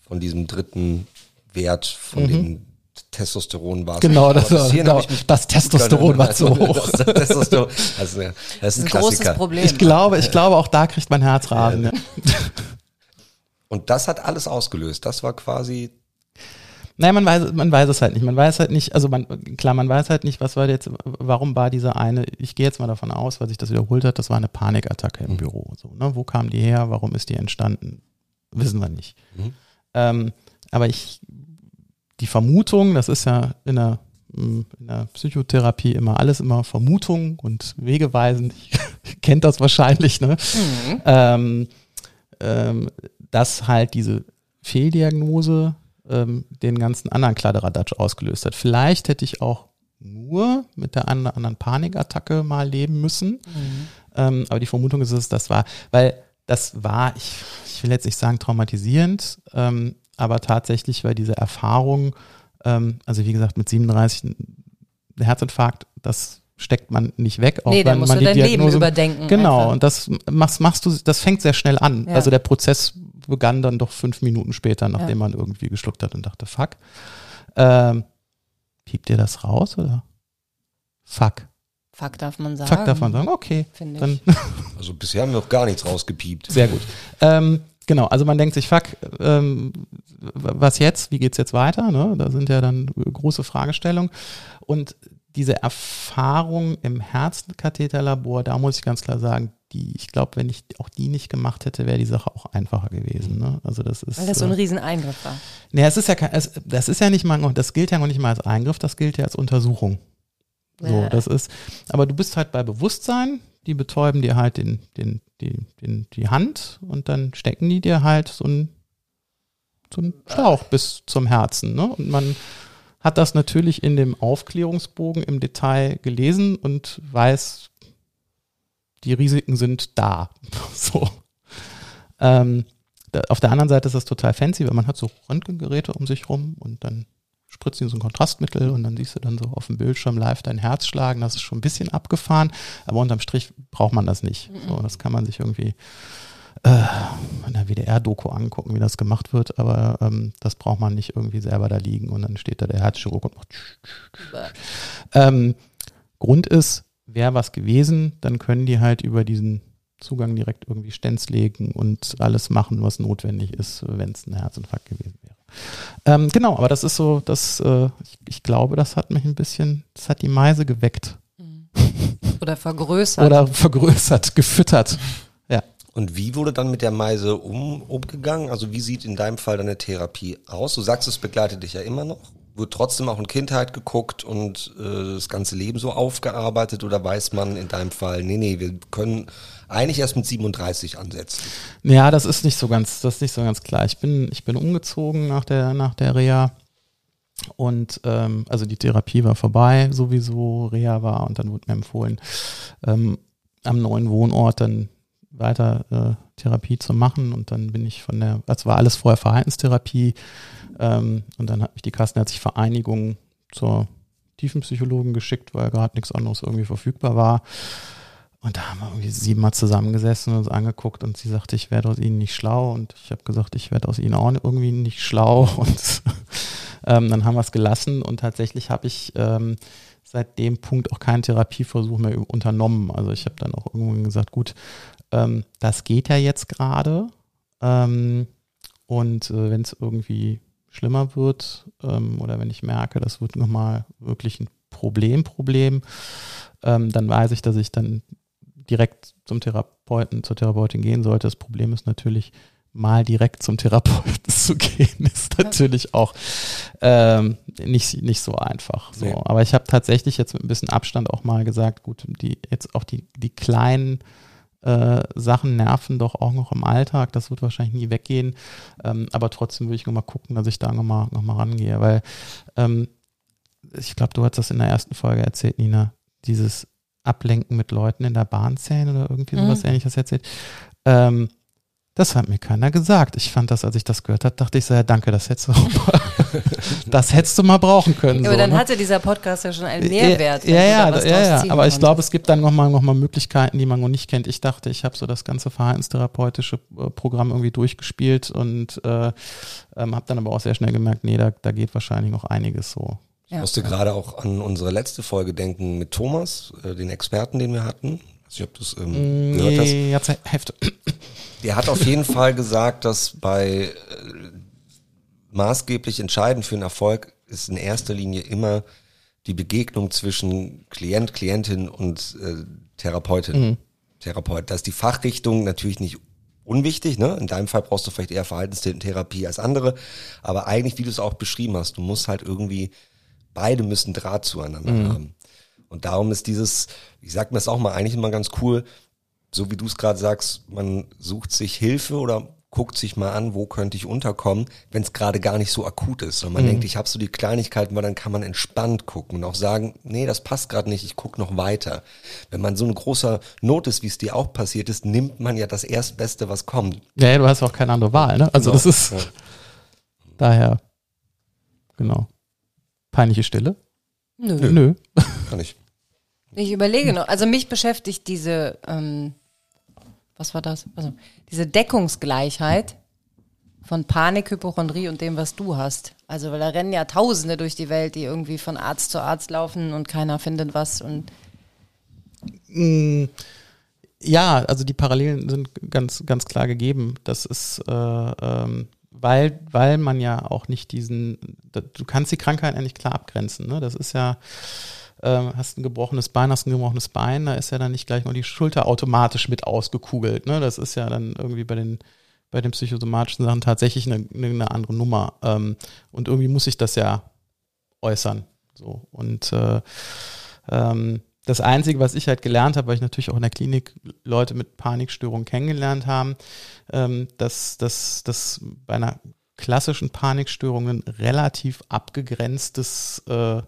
Speaker 3: von diesem dritten Wert, von mhm. dem Testosteron war
Speaker 1: Genau, das, war, genau das Testosteron war zu hoch. Das, das, Testosteron,
Speaker 3: also, das ist ein, ein großes
Speaker 1: Problem. Ich glaube, ich glaube, auch da kriegt man Herzrasen. Ja.
Speaker 3: Und das hat alles ausgelöst. Das war quasi
Speaker 1: Nein, man weiß, man weiß es halt nicht. Man weiß halt nicht, also man, klar, man weiß halt nicht, was war jetzt, warum war dieser eine, ich gehe jetzt mal davon aus, weil sich das wiederholt hat, das war eine Panikattacke im mhm. Büro. So, ne? Wo kam die her? Warum ist die entstanden? Wissen wir nicht. Mhm. Ähm, aber ich, die Vermutung, das ist ja in der, in der Psychotherapie immer alles immer Vermutung und Wegeweisen. [LAUGHS] Ich kennt das wahrscheinlich, ne? Mhm. Ähm, ähm, dass halt diese Fehldiagnose ähm, den ganzen anderen Kladderadatsch ausgelöst hat. Vielleicht hätte ich auch nur mit der anderen Panikattacke mal leben müssen. Mhm. Ähm, aber die Vermutung ist es, das war, weil das war, ich, ich will jetzt nicht sagen traumatisierend, ähm, aber tatsächlich war diese Erfahrung, ähm, also wie gesagt, mit 37 Herzinfarkt, das steckt man nicht weg.
Speaker 2: Auch nee, dann musst man du dein Diagnose, Leben überdenken.
Speaker 1: Genau, einfach. und das machst, machst du, das fängt sehr schnell an. Ja. Also der Prozess begann dann doch fünf Minuten später, nachdem ja. man irgendwie geschluckt hat und dachte, fuck. Ähm, piept ihr das raus oder? Fuck.
Speaker 2: Fuck darf man sagen.
Speaker 1: Fuck darf man sagen, okay.
Speaker 3: Dann [LAUGHS] also bisher haben wir noch gar nichts rausgepiept.
Speaker 1: Sehr gut. Ähm, genau, also man denkt sich, fuck, ähm, was jetzt? Wie geht's jetzt weiter? Ne? Da sind ja dann große Fragestellungen. Und diese Erfahrung im Herzenkatheterlabor, da muss ich ganz klar sagen, die, ich glaube, wenn ich auch die nicht gemacht hätte, wäre die Sache auch einfacher gewesen. Ne? Also das ist.
Speaker 2: Weil das so ein äh, Rieseneingriff war.
Speaker 1: Nee, es ist ja kein, es, das ist ja nicht mal, das gilt ja noch nicht mal als Eingriff, das gilt ja als Untersuchung. So, ja. das ist, aber du bist halt bei Bewusstsein, die betäuben dir halt den, den, die, den, die Hand und dann stecken die dir halt so ein so ein Schlauch bis zum Herzen. Ne? Und man hat das natürlich in dem Aufklärungsbogen im Detail gelesen und weiß, die Risiken sind da. [LAUGHS] so. Ähm, da, auf der anderen Seite ist das total fancy, weil man hat so Röntgengeräte um sich rum und dann spritzen die so ein Kontrastmittel und dann siehst du dann so auf dem Bildschirm live dein Herz schlagen. Das ist schon ein bisschen abgefahren, aber unterm Strich braucht man das nicht. So, das kann man sich irgendwie äh, in der WDR-Doku angucken, wie das gemacht wird, aber ähm, das braucht man nicht irgendwie selber da liegen und dann steht da der Herzchirurg und macht. Ähm, Grund ist, wäre was gewesen, dann können die halt über diesen Zugang direkt irgendwie Stents legen und alles machen, was notwendig ist, wenn es ein Herzinfarkt gewesen wäre. Ähm, genau, aber das ist so, das, äh, ich, ich, glaube, das hat mich ein bisschen, das hat die Meise geweckt.
Speaker 2: Oder vergrößert.
Speaker 1: Oder vergrößert, gefüttert.
Speaker 3: Und wie wurde dann mit der Meise um, umgegangen? Also wie sieht in deinem Fall deine Therapie aus? Du sagst, es begleitet dich ja immer noch. Wird trotzdem auch in Kindheit geguckt und äh, das ganze Leben so aufgearbeitet oder weiß man in deinem Fall, nee, nee, wir können eigentlich erst mit 37 ansetzen?
Speaker 1: Ja, das ist nicht so ganz, das ist nicht so ganz klar. Ich bin, ich bin umgezogen nach der, nach der Reha. Und ähm, also die Therapie war vorbei, sowieso Reha war und dann wurde mir empfohlen, ähm, am neuen Wohnort dann weiter äh, Therapie zu machen. Und dann bin ich von der, das war alles vorher Verhaltenstherapie. Ähm, und dann hat mich die Kassenärztliche Vereinigung zur Tiefenpsychologen geschickt, weil gerade nichts anderes irgendwie verfügbar war. Und da haben wir irgendwie siebenmal zusammengesessen und uns angeguckt und sie sagte, ich werde aus ihnen nicht schlau. Und ich habe gesagt, ich werde aus ihnen auch irgendwie nicht schlau. [LAUGHS] Und ähm, dann haben wir es gelassen und tatsächlich habe ich ähm, seit dem Punkt auch keinen Therapieversuch mehr unternommen. Also ich habe dann auch irgendwann gesagt, gut, ähm, das geht ja jetzt gerade. Ähm, und äh, wenn es irgendwie schlimmer wird ähm, oder wenn ich merke, das wird nochmal wirklich ein Problem, Problem, ähm, dann weiß ich, dass ich dann direkt zum Therapeuten, zur Therapeutin gehen sollte. Das Problem ist natürlich, mal direkt zum Therapeuten [LAUGHS] zu gehen, ist natürlich auch ähm, nicht, nicht so einfach. So. Nee. Aber ich habe tatsächlich jetzt mit ein bisschen Abstand auch mal gesagt, gut, die jetzt auch die, die kleinen äh, Sachen nerven doch auch noch im Alltag. Das wird wahrscheinlich nie weggehen. Ähm, aber trotzdem würde ich nochmal gucken, dass ich da nochmal noch mal rangehe. Weil ähm, ich glaube, du hast das in der ersten Folge erzählt, Nina, dieses Ablenken mit Leuten in der Bahnzähne oder irgendwie sowas mhm. ähnliches erzählt. Ähm, das hat mir keiner gesagt. Ich fand das, als ich das gehört habe, dachte ich so, ja danke, das hättest du, mal, [LAUGHS] das hättest du mal brauchen können.
Speaker 2: Ja, aber
Speaker 1: so,
Speaker 2: dann ne? hatte dieser Podcast ja schon einen Mehrwert.
Speaker 1: Ja, ja, ja, ja, ja. aber ich glaube, es gibt dann nochmal noch mal Möglichkeiten, die man noch nicht kennt. Ich dachte, ich habe so das ganze verhaltenstherapeutische äh, Programm irgendwie durchgespielt und äh, ähm, habe dann aber auch sehr schnell gemerkt, nee, da, da geht wahrscheinlich noch einiges so.
Speaker 3: Ich ja. musste gerade auch an unsere letzte Folge denken mit Thomas, äh, den Experten, den wir hatten. Ich weiß nicht, ob du es ähm, gehört hast.
Speaker 1: Ja, Hälfte. [CLEARS THROAT]
Speaker 3: Der hat auf jeden Fall gesagt, dass bei äh, maßgeblich entscheidend für einen Erfolg ist in erster Linie immer die Begegnung zwischen Klient, Klientin und äh, Therapeutin. Mhm. Therapeut. Da ist die Fachrichtung natürlich nicht unwichtig. Ne? In deinem Fall brauchst du vielleicht eher Verhaltenstherapie als andere. Aber eigentlich, wie du es auch beschrieben hast, du musst halt irgendwie, beide müssen Draht zueinander mhm. haben. Und darum ist dieses, ich sag mir das auch mal, eigentlich immer ganz cool, so wie du es gerade sagst, man sucht sich Hilfe oder guckt sich mal an, wo könnte ich unterkommen, wenn es gerade gar nicht so akut ist. Und man
Speaker 1: Mhm.
Speaker 3: denkt, ich habe so die Kleinigkeiten, weil dann kann man entspannt gucken und auch sagen, nee, das passt gerade nicht, ich gucke noch weiter. Wenn man so ein großer Not ist, wie es dir auch passiert ist, nimmt man ja das Erstbeste, was kommt.
Speaker 1: Ja, ja, du hast auch keine andere Wahl, ne? Also
Speaker 3: Genau.
Speaker 1: das ist
Speaker 3: Ja.
Speaker 1: daher, genau. Peinliche Stille?
Speaker 2: Nö.
Speaker 1: Nö.
Speaker 3: Kann ich.
Speaker 2: Ich überlege noch. Also mich beschäftigt diese, ähm, was war das? Also diese Deckungsgleichheit von Panik, Hypochondrie und dem, was du hast. Also weil da rennen ja Tausende durch die Welt, die irgendwie von Arzt zu Arzt laufen und keiner findet was und
Speaker 1: Mm, Ja, also die Parallelen sind ganz, ganz klar gegeben. Das ist, äh, ähm, weil, weil man ja auch nicht diesen, du kannst die Krankheit eigentlich klar abgrenzen. Ne? Das ist ja, ähm, hast ein gebrochenes Bein, hast ein gebrochenes Bein, da ist ja dann nicht gleich nur die Schulter automatisch mit ausgekugelt. Ne? Das ist ja dann irgendwie bei den bei den psychosomatischen Sachen tatsächlich eine, eine, andere Nummer. Ähm, und irgendwie muss ich das ja äußern. So. Und äh, ähm, das Einzige, was ich halt gelernt habe, weil ich natürlich auch in der Klinik Leute mit Panikstörungen kennengelernt haben, ähm, dass, dass, dass bei einer klassischen Panikstörung ein relativ abgegrenztes äh,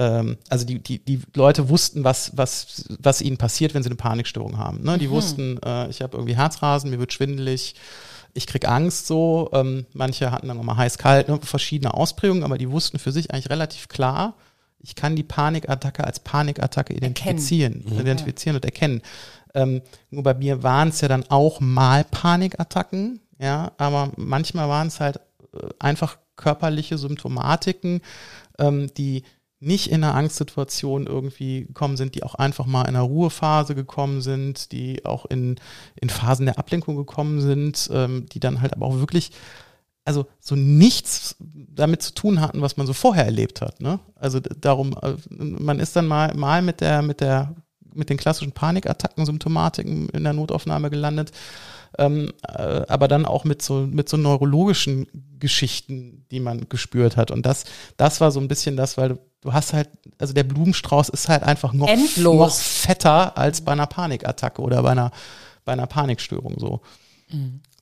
Speaker 1: ähm, also die, die, die Leute wussten, was, was, was ihnen passiert, wenn sie eine Panikstörung haben. Ne? Die wussten, äh, ich habe irgendwie Herzrasen, mir wird schwindelig, ich krieg Angst so. Ähm, manche hatten dann nochmal heiß-kalt, ne? verschiedene Ausprägungen, aber die wussten für sich eigentlich relativ klar, ich kann die Panikattacke als Panikattacke identifizieren, identifizieren und erkennen. Ähm, nur bei mir waren es ja dann auch mal Panikattacken, ja, aber manchmal waren es halt äh, einfach körperliche Symptomatiken, ähm, die nicht in einer Angstsituation irgendwie gekommen sind, die auch einfach mal in einer Ruhephase gekommen sind, die auch in, in Phasen der Ablenkung gekommen sind, ähm, die dann halt aber auch wirklich, also so nichts damit zu tun hatten, was man so vorher erlebt hat. Ne? Also darum, äh, man ist dann mal, mal mit der, mit der, mit den klassischen Panikattacken, Symptomatiken in der Notaufnahme gelandet, ähm, äh, aber dann auch mit so mit so neurologischen Geschichten, die man gespürt hat. Und das, das war so ein bisschen das, weil du, hast halt, also der Blumenstrauß ist halt einfach noch,
Speaker 2: Endlos.
Speaker 1: noch fetter als bei einer Panikattacke oder bei einer, bei einer Panikstörung so.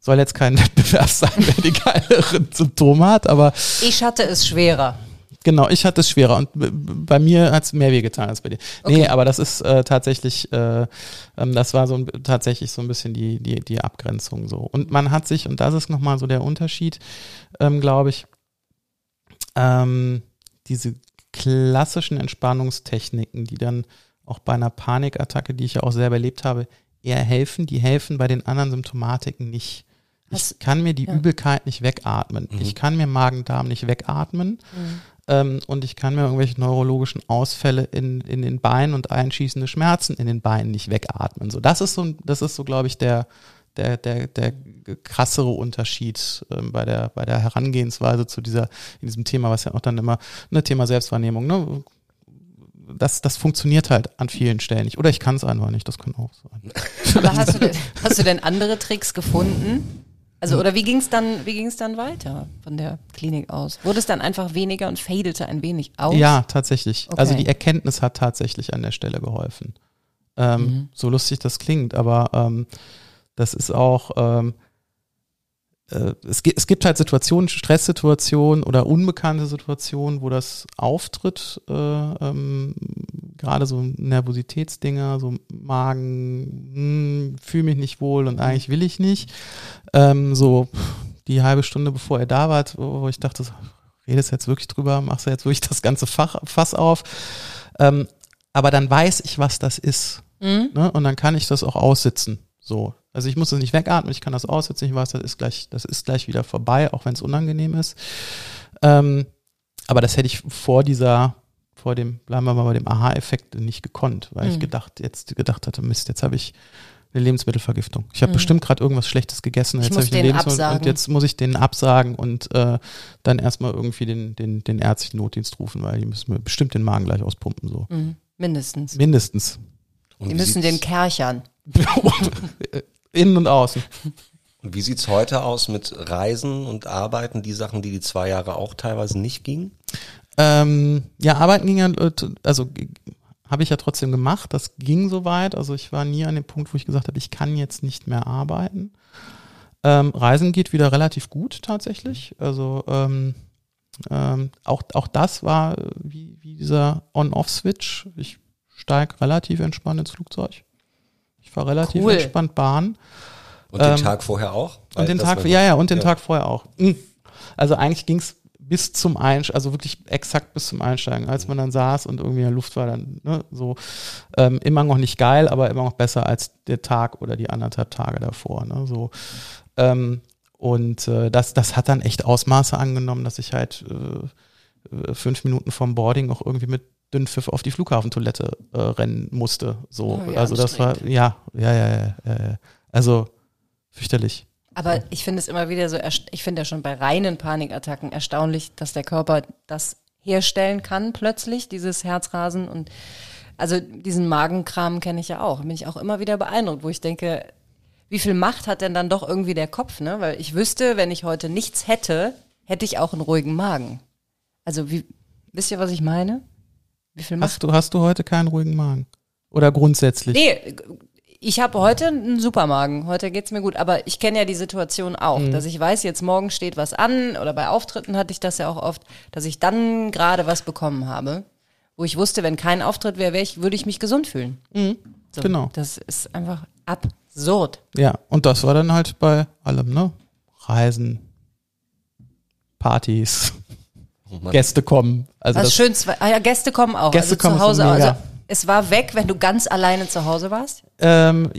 Speaker 1: Soll jetzt kein [LAUGHS] Wettbewerb sein, wer die geileren Symptome hat, aber
Speaker 2: ich hatte es schwerer.
Speaker 1: Genau, ich hatte es schwerer und bei mir hat es mehr wehgetan als bei dir. Nee, aber das ist äh, tatsächlich, äh, ähm, das war so ein, tatsächlich so ein bisschen die, die, die Abgrenzung so. Und man hat sich, und das ist nochmal so der Unterschied, ähm, glaube ich, ähm, diese klassischen Entspannungstechniken, die dann auch bei einer Panikattacke, die ich ja auch selber erlebt habe, eher helfen, die helfen bei den anderen Symptomatiken nicht. Ich kann mir die
Speaker 2: ja.
Speaker 1: Übelkeit nicht wegatmen. Ich kann mir Magen-Darm nicht wegatmen. Ähm, und ich kann mir irgendwelche neurologischen Ausfälle in, in den Beinen und einschießende Schmerzen in den Beinen nicht wegatmen. So, das ist so, das ist so, glaube ich, der, der, der, der krassere Unterschied ähm, bei der, bei der Herangehensweise zu dieser, in diesem Thema, was ja auch dann immer, ne, Thema Selbstwahrnehmung, ne? Das, das funktioniert halt an vielen Stellen nicht. Oder ich kann es einfach nicht, das kann auch sein.
Speaker 2: Aber hast du [LAUGHS] denn, hast du denn andere Tricks gefunden? Also, oder wie ging es dann, wie ging's dann weiter von der Klinik aus? Wurde es dann einfach weniger und fadete ein wenig aus?
Speaker 1: Ja, tatsächlich. Also
Speaker 2: Okay.
Speaker 1: die Erkenntnis hat tatsächlich an der Stelle geholfen. Ähm,
Speaker 2: Mhm.
Speaker 1: So lustig das klingt, aber ähm, das ist auch, ähm, äh, es, gibt, es gibt halt Situationen, Stresssituationen oder unbekannte Situationen, wo das auftritt, äh, ähm, gerade so Nervositätsdinger, so Magen, hm, fühle mich nicht wohl und eigentlich will ich nicht. Ähm, so die halbe Stunde bevor er da war, wo ich dachte, redest jetzt wirklich drüber, machst du jetzt wirklich das ganze Fach, Fass auf. Ähm, aber dann weiß ich, was das ist.
Speaker 2: Mhm.
Speaker 1: Ne? Und dann kann ich das auch aussitzen. So. Also ich muss das nicht wegatmen, ich kann das aussitzen, ich weiß, das ist gleich, das ist gleich wieder vorbei, auch wenn es unangenehm ist. Ähm, aber das hätte ich vor dieser, vor dem, bleiben wir mal bei dem Aha-Effekt nicht gekonnt, weil ich
Speaker 2: Mhm.
Speaker 1: gedacht, jetzt gedacht hatte, Mist, jetzt habe ich eine Lebensmittelvergiftung. Ich habe bestimmt gerade irgendwas Schlechtes gegessen.
Speaker 2: Mhm. Ich
Speaker 1: Jetzt
Speaker 2: muss
Speaker 1: habe ich eine
Speaker 2: denen
Speaker 1: Lebensmittel
Speaker 2: absagen.
Speaker 1: und jetzt muss ich denen absagen und äh, dann erstmal irgendwie den, den, den ärztlichen Notdienst rufen, weil die müssen mir bestimmt den Magen gleich auspumpen. So.
Speaker 2: Mhm. Mindestens.
Speaker 1: Mindestens.
Speaker 3: Und
Speaker 2: Die müssen den Kerchern. [LAUGHS] [LAUGHS]
Speaker 1: Innen und außen.
Speaker 3: Und wie sieht's heute aus mit Reisen und Arbeiten, die Sachen, die die zwei Jahre auch teilweise nicht gingen?
Speaker 1: Ähm, ja, arbeiten ging ja, äh, also habe ich ja trotzdem gemacht. Das ging soweit. Also ich war nie an dem Punkt, wo ich gesagt habe, ich kann jetzt nicht mehr arbeiten. Ähm, Reisen geht wieder relativ gut tatsächlich. Also ähm, ähm, auch, auch das war äh, wie, wie dieser On-Off-Switch. Ich steige relativ entspannt ins Flugzeug. Ich fahre relativ
Speaker 2: Cool.
Speaker 1: entspannt Bahn.
Speaker 3: Und den
Speaker 1: Ähm,
Speaker 3: Tag vorher auch?
Speaker 1: Und den Tag,
Speaker 3: war-
Speaker 1: ja, ja, und den
Speaker 3: ja.
Speaker 1: Tag vorher auch. Mhm. Also eigentlich ging es bis zum Einsteigen, also wirklich exakt bis zum Einsteigen, als man dann saß und irgendwie in der Luft war, dann ne, so ähm, immer noch nicht geil, aber immer noch besser als der Tag oder die anderthalb Tage davor. Ne, so. Ähm, und äh, das, das hat dann echt Ausmaße angenommen, dass ich halt äh, äh, fünf Minuten vom Boarding auch irgendwie mit Dünnpfiff auf die Flughafentoilette äh, rennen musste. So,
Speaker 2: Oh ja,
Speaker 1: also das war, ja, ja, ja, ja, also fürchterlich.
Speaker 2: Aber ich finde es immer wieder so, ich finde ja schon bei reinen Panikattacken erstaunlich, dass der Körper das herstellen kann plötzlich, dieses Herzrasen und also diesen Magenkram kenne ich ja auch. Bin ich auch immer wieder beeindruckt, wo ich denke, wie viel Macht hat denn dann doch irgendwie der Kopf, ne? Weil ich wüsste, wenn ich heute nichts hätte, hätte ich auch einen ruhigen Magen. Also wie, wisst ihr, was ich meine? Wie viel?
Speaker 1: Hast du, hast du heute keinen ruhigen Magen? Oder grundsätzlich?
Speaker 2: Nee, ich habe heute einen Supermagen. Heute geht's mir gut. Aber ich kenne ja die Situation auch, dass ich weiß, jetzt morgen steht was an. Oder bei Auftritten hatte ich das ja auch oft, dass ich dann gerade was bekommen habe, wo ich wusste, wenn kein Auftritt wäre, wär ich, würde ich mich gesund fühlen. So,
Speaker 1: Genau.
Speaker 2: Das ist einfach absurd.
Speaker 1: Ja, und das war dann halt bei allem, ne? Reisen, Partys,
Speaker 3: Oh.
Speaker 1: Gäste kommen. Also
Speaker 2: Was
Speaker 1: das,
Speaker 2: schön, zwei- ah ja, Gäste kommen auch.
Speaker 1: Gäste
Speaker 2: also
Speaker 1: kommen
Speaker 2: zu Hause. Also es war weg, wenn du ganz alleine zu Hause warst.
Speaker 1: ähm,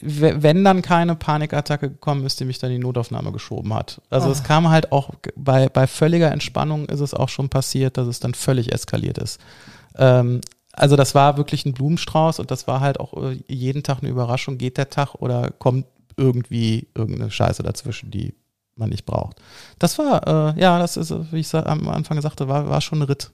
Speaker 1: wenn dann keine Panikattacke gekommen ist, die mich dann in die Notaufnahme geschoben hat. Also
Speaker 2: Oh.
Speaker 1: es kam halt auch bei, bei völliger Entspannung ist es auch schon passiert, dass es dann völlig eskaliert ist. Ähm, also das war wirklich ein Blumenstrauß und das war halt auch äh, jeden Tag eine Überraschung. Geht der Tag oder kommt irgendwie irgendeine Scheiße dazwischen, die man nicht braucht. Das war, äh, ja, das ist, wie ich am Anfang sagte, war, war schon ein Ritt.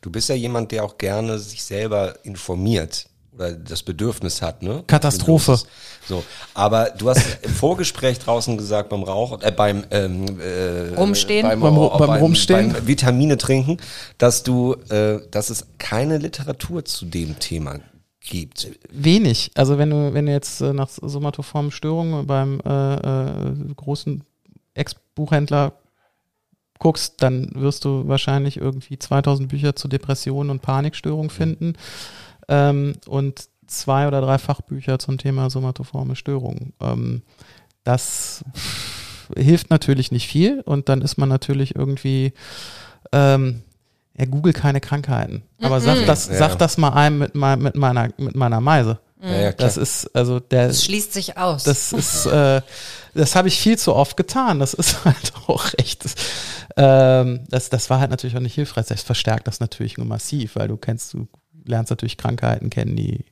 Speaker 3: Du bist ja jemand, der auch gerne sich selber informiert oder das Bedürfnis hat, ne?
Speaker 1: Katastrophe.
Speaker 3: So, aber du hast [LAUGHS] im Vorgespräch draußen gesagt beim Rauch, äh, beim ähm, äh,
Speaker 2: Rumstehen?
Speaker 3: beim,
Speaker 1: Beim Ru- beim Rumstehen?
Speaker 3: beim Vitamine trinken, dass du, äh, dass es keine Literatur zu dem Thema gibt.
Speaker 1: Wenig. Also wenn du, wenn du jetzt äh, nach somatoformen Störungen beim äh, äh, großen Ex-Buchhändler guckst, dann wirst du wahrscheinlich irgendwie 2000 Bücher zu Depressionen und Panikstörungen finden ähm, und zwei oder drei Fachbücher zum Thema somatoforme Störungen. Ähm, das hilft natürlich nicht viel und dann ist man natürlich irgendwie ähm, ja, Google keine Krankheiten. Aber sag das,
Speaker 3: Ja.
Speaker 1: sag das mal einem mit, mein, mit meiner, mit meiner Meise.
Speaker 3: Ja, ja, klar.
Speaker 1: Das ist, also der,
Speaker 2: Es schließt sich aus.
Speaker 1: das ist, [LAUGHS] äh, das habe ich viel zu oft getan. Das ist [LAUGHS] halt auch echt, ähm, das, das war halt natürlich auch nicht hilfreich. Das verstärkt das natürlich nur massiv, weil du kennst, du lernst natürlich Krankheiten kennen, die,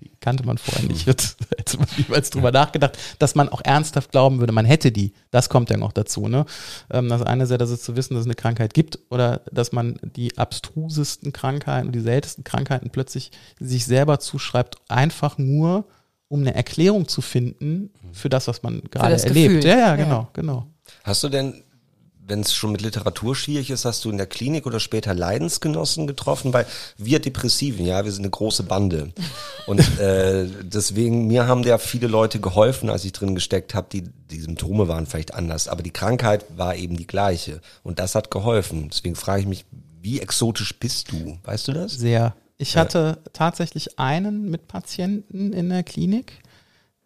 Speaker 1: die kannte man vorher nicht. Jetzt hätte man niemals drüber nachgedacht, dass man auch ernsthaft glauben würde, man hätte die. Das kommt ja noch dazu. Ne? Ähm, das eine ist ja, dass es zu wissen, dass es eine Krankheit gibt oder dass man die abstrusesten Krankheiten und die seltensten Krankheiten plötzlich sich selber zuschreibt, einfach nur, um eine Erklärung zu finden für das, was man gerade erlebt.
Speaker 2: Gefühl.
Speaker 1: Ja, ja,
Speaker 2: Ja.
Speaker 1: genau, genau.
Speaker 3: Hast du denn, wenn es schon mit Literatur schwierig ist, hast du in der Klinik oder später Leidensgenossen getroffen? Weil wir Depressiven, ja, wir sind eine große Bande. Und [LAUGHS] äh, deswegen, mir haben ja viele Leute geholfen, als ich drin gesteckt habe. Die, die Symptome waren vielleicht anders, aber die Krankheit war eben die gleiche. Und das hat geholfen. Deswegen frage ich mich, wie exotisch bist du? Weißt du das?
Speaker 1: Sehr. Ich hatte tatsächlich einen mit Patienten in der Klinik.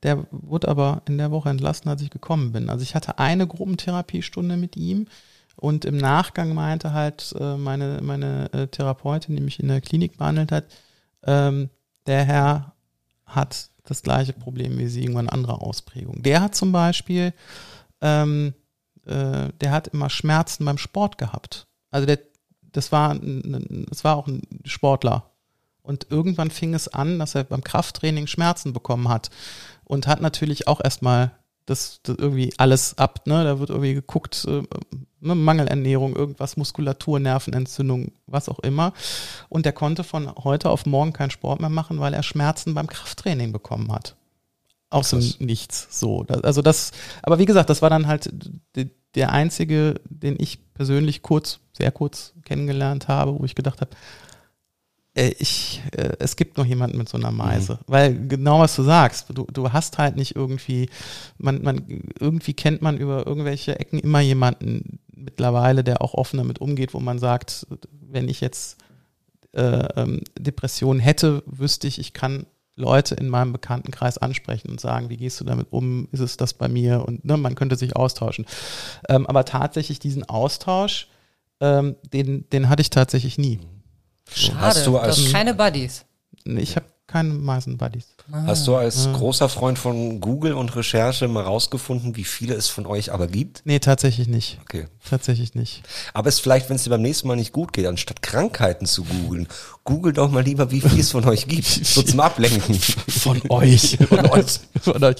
Speaker 1: Der wurde aber in der Woche entlassen, als ich gekommen bin. Also ich hatte eine Gruppentherapiestunde mit ihm und im Nachgang meinte halt äh, meine, meine äh, Therapeutin, die mich in der Klinik behandelt hat, ähm, der Herr hat das gleiche Problem wie sie, irgendwann andere Ausprägung. Der hat zum Beispiel, ähm, äh, der hat immer Schmerzen beim Sport gehabt. Also der, das war, ein, das war auch ein Sportler. Und irgendwann fing es an, dass er beim Krafttraining Schmerzen bekommen hat. Und hat natürlich auch erstmal das, das irgendwie alles ab, ne? Da wird irgendwie geguckt, äh, ne? Mangelernährung, irgendwas, Muskulatur, Nervenentzündung, was auch immer. Und er konnte von heute auf morgen keinen Sport mehr machen, weil er Schmerzen beim Krafttraining bekommen hat. Aus dem. Nichts. So. Das, also das, aber wie gesagt, das war dann halt de, der einzige, den ich persönlich kurz, sehr kurz kennengelernt habe, wo ich gedacht habe, ich, äh, es gibt noch jemanden mit so einer Meise. Weil genau was du sagst, du, du hast halt nicht irgendwie, man, man, irgendwie kennt man über irgendwelche Ecken immer jemanden mittlerweile, der auch offen damit umgeht, wo man sagt, wenn ich jetzt äh, ähm, Depressionen hätte, wüsste ich, ich kann Leute in meinem Bekanntenkreis ansprechen und sagen, wie gehst du damit um? Ist es das bei mir? Und ne, man könnte sich austauschen. Ähm, aber tatsächlich diesen Austausch, ähm, den, den hatte ich tatsächlich nie.
Speaker 2: Schade,
Speaker 3: Hast du
Speaker 2: du
Speaker 3: als-
Speaker 2: hast keine Buddies.
Speaker 1: Ich habe keine Meisen-Buddies.
Speaker 3: Hast du als großer Freund von Google und Recherche mal rausgefunden, wie viele es von euch aber gibt?
Speaker 1: Nee, tatsächlich nicht.
Speaker 3: Okay.
Speaker 1: Tatsächlich nicht.
Speaker 3: Aber es vielleicht, wenn es dir beim nächsten Mal nicht gut geht, anstatt Krankheiten zu googeln, google doch mal lieber, wie viel es von euch gibt. [LAUGHS] So zum Ablenken.
Speaker 1: Von euch. [LAUGHS] Von euch. [LAUGHS] Von euch.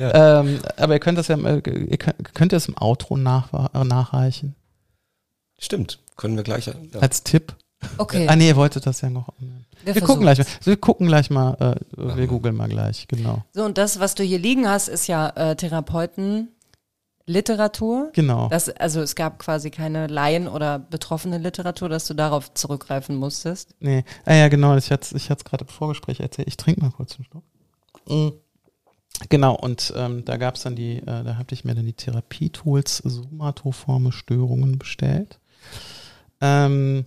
Speaker 1: Ähm, aber ihr könnt das ja, äh, ihr könnt, könnt ihr es im Outro nach, nachreichen.
Speaker 3: Stimmt. Können wir gleich. Ja.
Speaker 1: Als Tipp.
Speaker 2: Okay,
Speaker 1: Ah nee, ihr wolltet das ja noch.
Speaker 2: wir,
Speaker 1: Wir gucken gleich mal. Wir gucken gleich mal, äh, wir googeln mal gleich, genau.
Speaker 2: So, und das, was du hier liegen hast, ist ja äh, Therapeuten-Literatur.
Speaker 1: Genau.
Speaker 2: Das, also es gab quasi keine Laien- oder betroffene Literatur, dass du darauf zurückgreifen musstest.
Speaker 1: Nee, ah ja, genau, ich hatte ich es gerade im Vorgespräch erzählt. Ich trinke mal kurz einen Schluck. Mm. Genau, und ähm, da gab es dann die, äh, da hatte ich mir dann die Therapietools somatoforme Störungen bestellt. Ähm,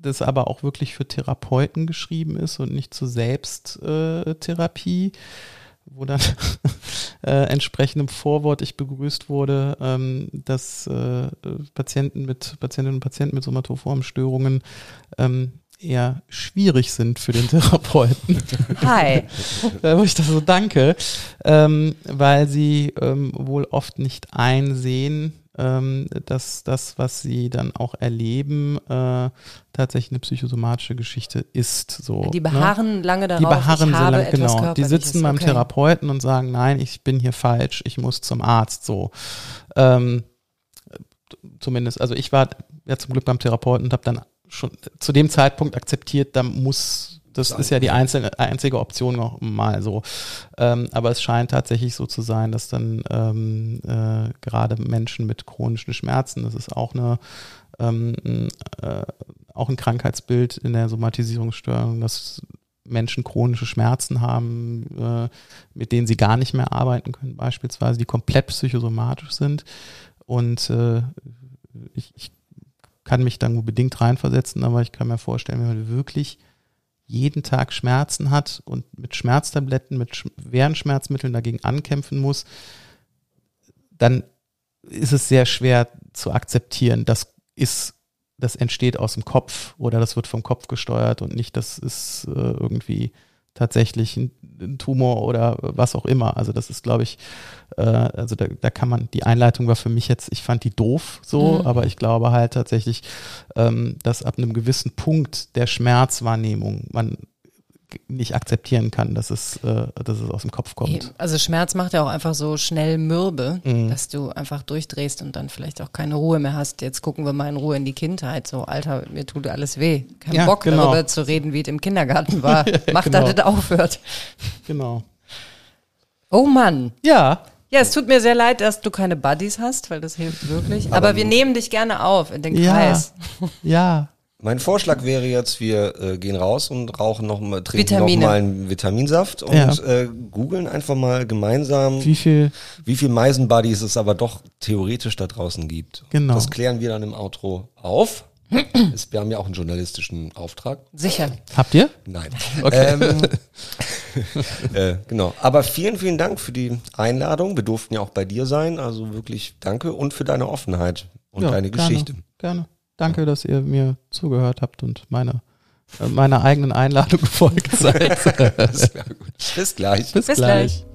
Speaker 1: das aber auch wirklich für Therapeuten geschrieben ist und nicht zur Selbsttherapie, äh, wo dann [LAUGHS] äh, entsprechend im Vorwort ich begrüßt wurde, ähm, dass äh, Patienten mit Patientinnen und Patienten mit somatoformen Störungen ähm, eher schwierig sind für den [LAUGHS] Therapeuten.
Speaker 2: Hi. [LAUGHS]
Speaker 1: Da wo ich das so danke, ähm, weil sie ähm, wohl oft nicht einsehen, ähm, dass das, was sie dann auch erleben, äh, tatsächlich eine psychosomatische Geschichte ist. So,
Speaker 2: Die
Speaker 1: ne?
Speaker 2: beharren lange darauf,
Speaker 1: Die beharren sehr lange, genau. Die sitzen beim
Speaker 2: okay.
Speaker 1: Therapeuten und sagen, nein, ich bin hier falsch, ich muss zum Arzt, so. Ähm, zumindest, also ich war ja zum Glück beim Therapeuten und habe dann schon zu dem Zeitpunkt akzeptiert, da muss, das ist ja die einzelne, einzige Option noch mal so. Ähm, aber es scheint tatsächlich so zu sein, dass dann ähm, äh, gerade Menschen mit chronischen Schmerzen, das ist auch eine ähm, äh, auch ein Krankheitsbild in der Somatisierungsstörung, dass Menschen chronische Schmerzen haben, äh, mit denen sie gar nicht mehr arbeiten können, beispielsweise, die komplett psychosomatisch sind. Und äh, ich, ich kann mich dann nur bedingt reinversetzen, aber ich kann mir vorstellen, wenn man wirklich jeden Tag Schmerzen hat und mit Schmerztabletten, mit schweren Schmerzmitteln dagegen ankämpfen muss, dann ist es sehr schwer zu akzeptieren, das ist, das entsteht aus dem Kopf oder das wird vom Kopf gesteuert und nicht, das ist äh, irgendwie tatsächlich ein, Tumor oder was auch immer. Also das ist, glaube ich, äh, also da, da kann man, die Einleitung war für mich jetzt, ich fand die doof so,
Speaker 2: Mhm.
Speaker 1: aber ich glaube halt tatsächlich, ähm, dass ab einem gewissen Punkt der Schmerzwahrnehmung man nicht akzeptieren kann, dass es, äh, dass es aus dem Kopf kommt.
Speaker 2: Also Schmerz macht ja auch einfach so schnell mürbe,
Speaker 1: Mhm.
Speaker 2: dass du einfach durchdrehst und dann vielleicht auch keine Ruhe mehr hast. Jetzt gucken wir mal in Ruhe in die Kindheit. So, Alter, mir tut alles weh. Kein
Speaker 1: Ja,
Speaker 2: Bock
Speaker 1: genau.
Speaker 2: darüber zu reden, wie es im Kindergarten war. [LAUGHS] Mach,
Speaker 1: genau.
Speaker 2: dass das aufhört.
Speaker 1: Genau.
Speaker 2: Oh Mann.
Speaker 1: Ja,
Speaker 2: Ja, es tut mir sehr leid, dass du keine Buddies hast, weil das hilft wirklich. Aber, wir nehmen dich gerne auf in den
Speaker 1: ja,
Speaker 2: Kreis.
Speaker 1: ja. [LAUGHS]
Speaker 3: Mein Vorschlag wäre jetzt, wir äh, gehen raus und rauchen noch mal, trinken
Speaker 2: Vitamine.
Speaker 3: noch mal einen Vitaminsaft und
Speaker 1: Ja.
Speaker 3: äh, googeln einfach mal gemeinsam,
Speaker 1: Wie viel,
Speaker 3: wie viel Meisenbuddies es aber doch theoretisch da draußen gibt.
Speaker 1: Genau.
Speaker 3: Das klären wir dann im Outro auf. [CLEARS THROAT] Ist- wir haben ja auch einen journalistischen Auftrag.
Speaker 2: Sicher.
Speaker 1: habt ihr?
Speaker 3: Nein.
Speaker 1: Okay.
Speaker 3: Ähm, [LAUGHS] äh, genau. Aber vielen, vielen Dank für die Einladung. Wir durften ja auch bei dir sein. Also wirklich danke und für deine Offenheit und
Speaker 1: Ja,
Speaker 3: deine
Speaker 1: gerne,
Speaker 3: Geschichte.
Speaker 1: Gerne. Danke, dass ihr mir zugehört habt und meine, äh, meiner eigenen Einladung [LAUGHS] gefolgt seid. [LAUGHS]
Speaker 3: Bis gleich.
Speaker 1: Bis,
Speaker 2: Bis
Speaker 1: gleich.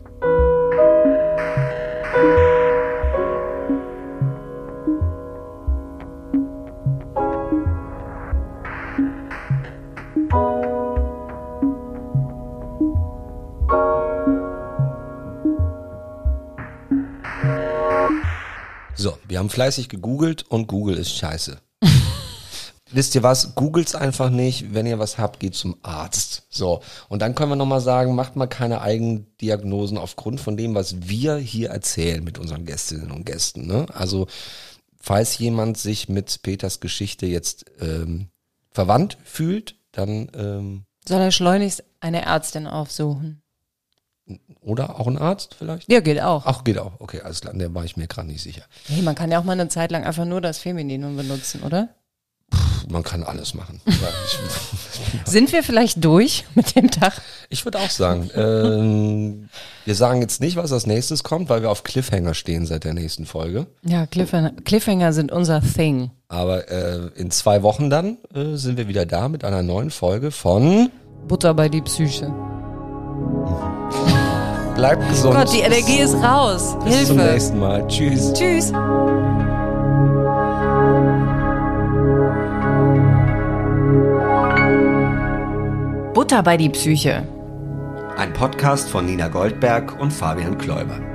Speaker 3: So, wir haben fleißig gegoogelt und Google ist scheiße. Wisst ihr was? Googles einfach nicht. Wenn ihr was habt, geht zum Arzt. So. Und dann können wir nochmal sagen, macht mal keine Eigendiagnosen aufgrund von dem, was wir hier erzählen mit unseren Gästinnen und Gästen. Ne? Also, falls jemand sich mit Peters Geschichte jetzt ähm, verwandt fühlt, dann ähm,
Speaker 2: Soll er schleunigst eine Ärztin aufsuchen?
Speaker 3: oder auch ein Arzt vielleicht?
Speaker 2: Ja, geht auch.
Speaker 3: Ach, geht auch. Okay, alles klar. Der war ich mir gerade nicht sicher.
Speaker 2: Nee, man kann ja auch mal eine Zeit lang einfach nur das Femininum benutzen, oder?
Speaker 3: Man kann alles machen. [LAUGHS] Ja, ich [LAUGHS]
Speaker 2: Sind wir vielleicht durch mit dem Tag?
Speaker 3: ich würde auch sagen, ähm, wir sagen jetzt nicht, was als nächstes kommt, weil wir auf Cliffhanger stehen seit der nächsten Folge.
Speaker 2: Ja, Cliffhanger, Cliffhanger sind unser Thing.
Speaker 3: Aber äh, in zwei Wochen dann äh, sind wir wieder da mit einer neuen Folge von
Speaker 2: Butter bei die Psyche.
Speaker 3: Bleibt gesund.
Speaker 2: Gott, die Energie ist raus.
Speaker 3: Bis zum
Speaker 2: Hilfe.
Speaker 3: nächsten Mal. Tschüss.
Speaker 2: Tschüss.
Speaker 4: Butter bei die Psyche.
Speaker 5: Ein Podcast von Nina Goldberg und Fabian Kläuber.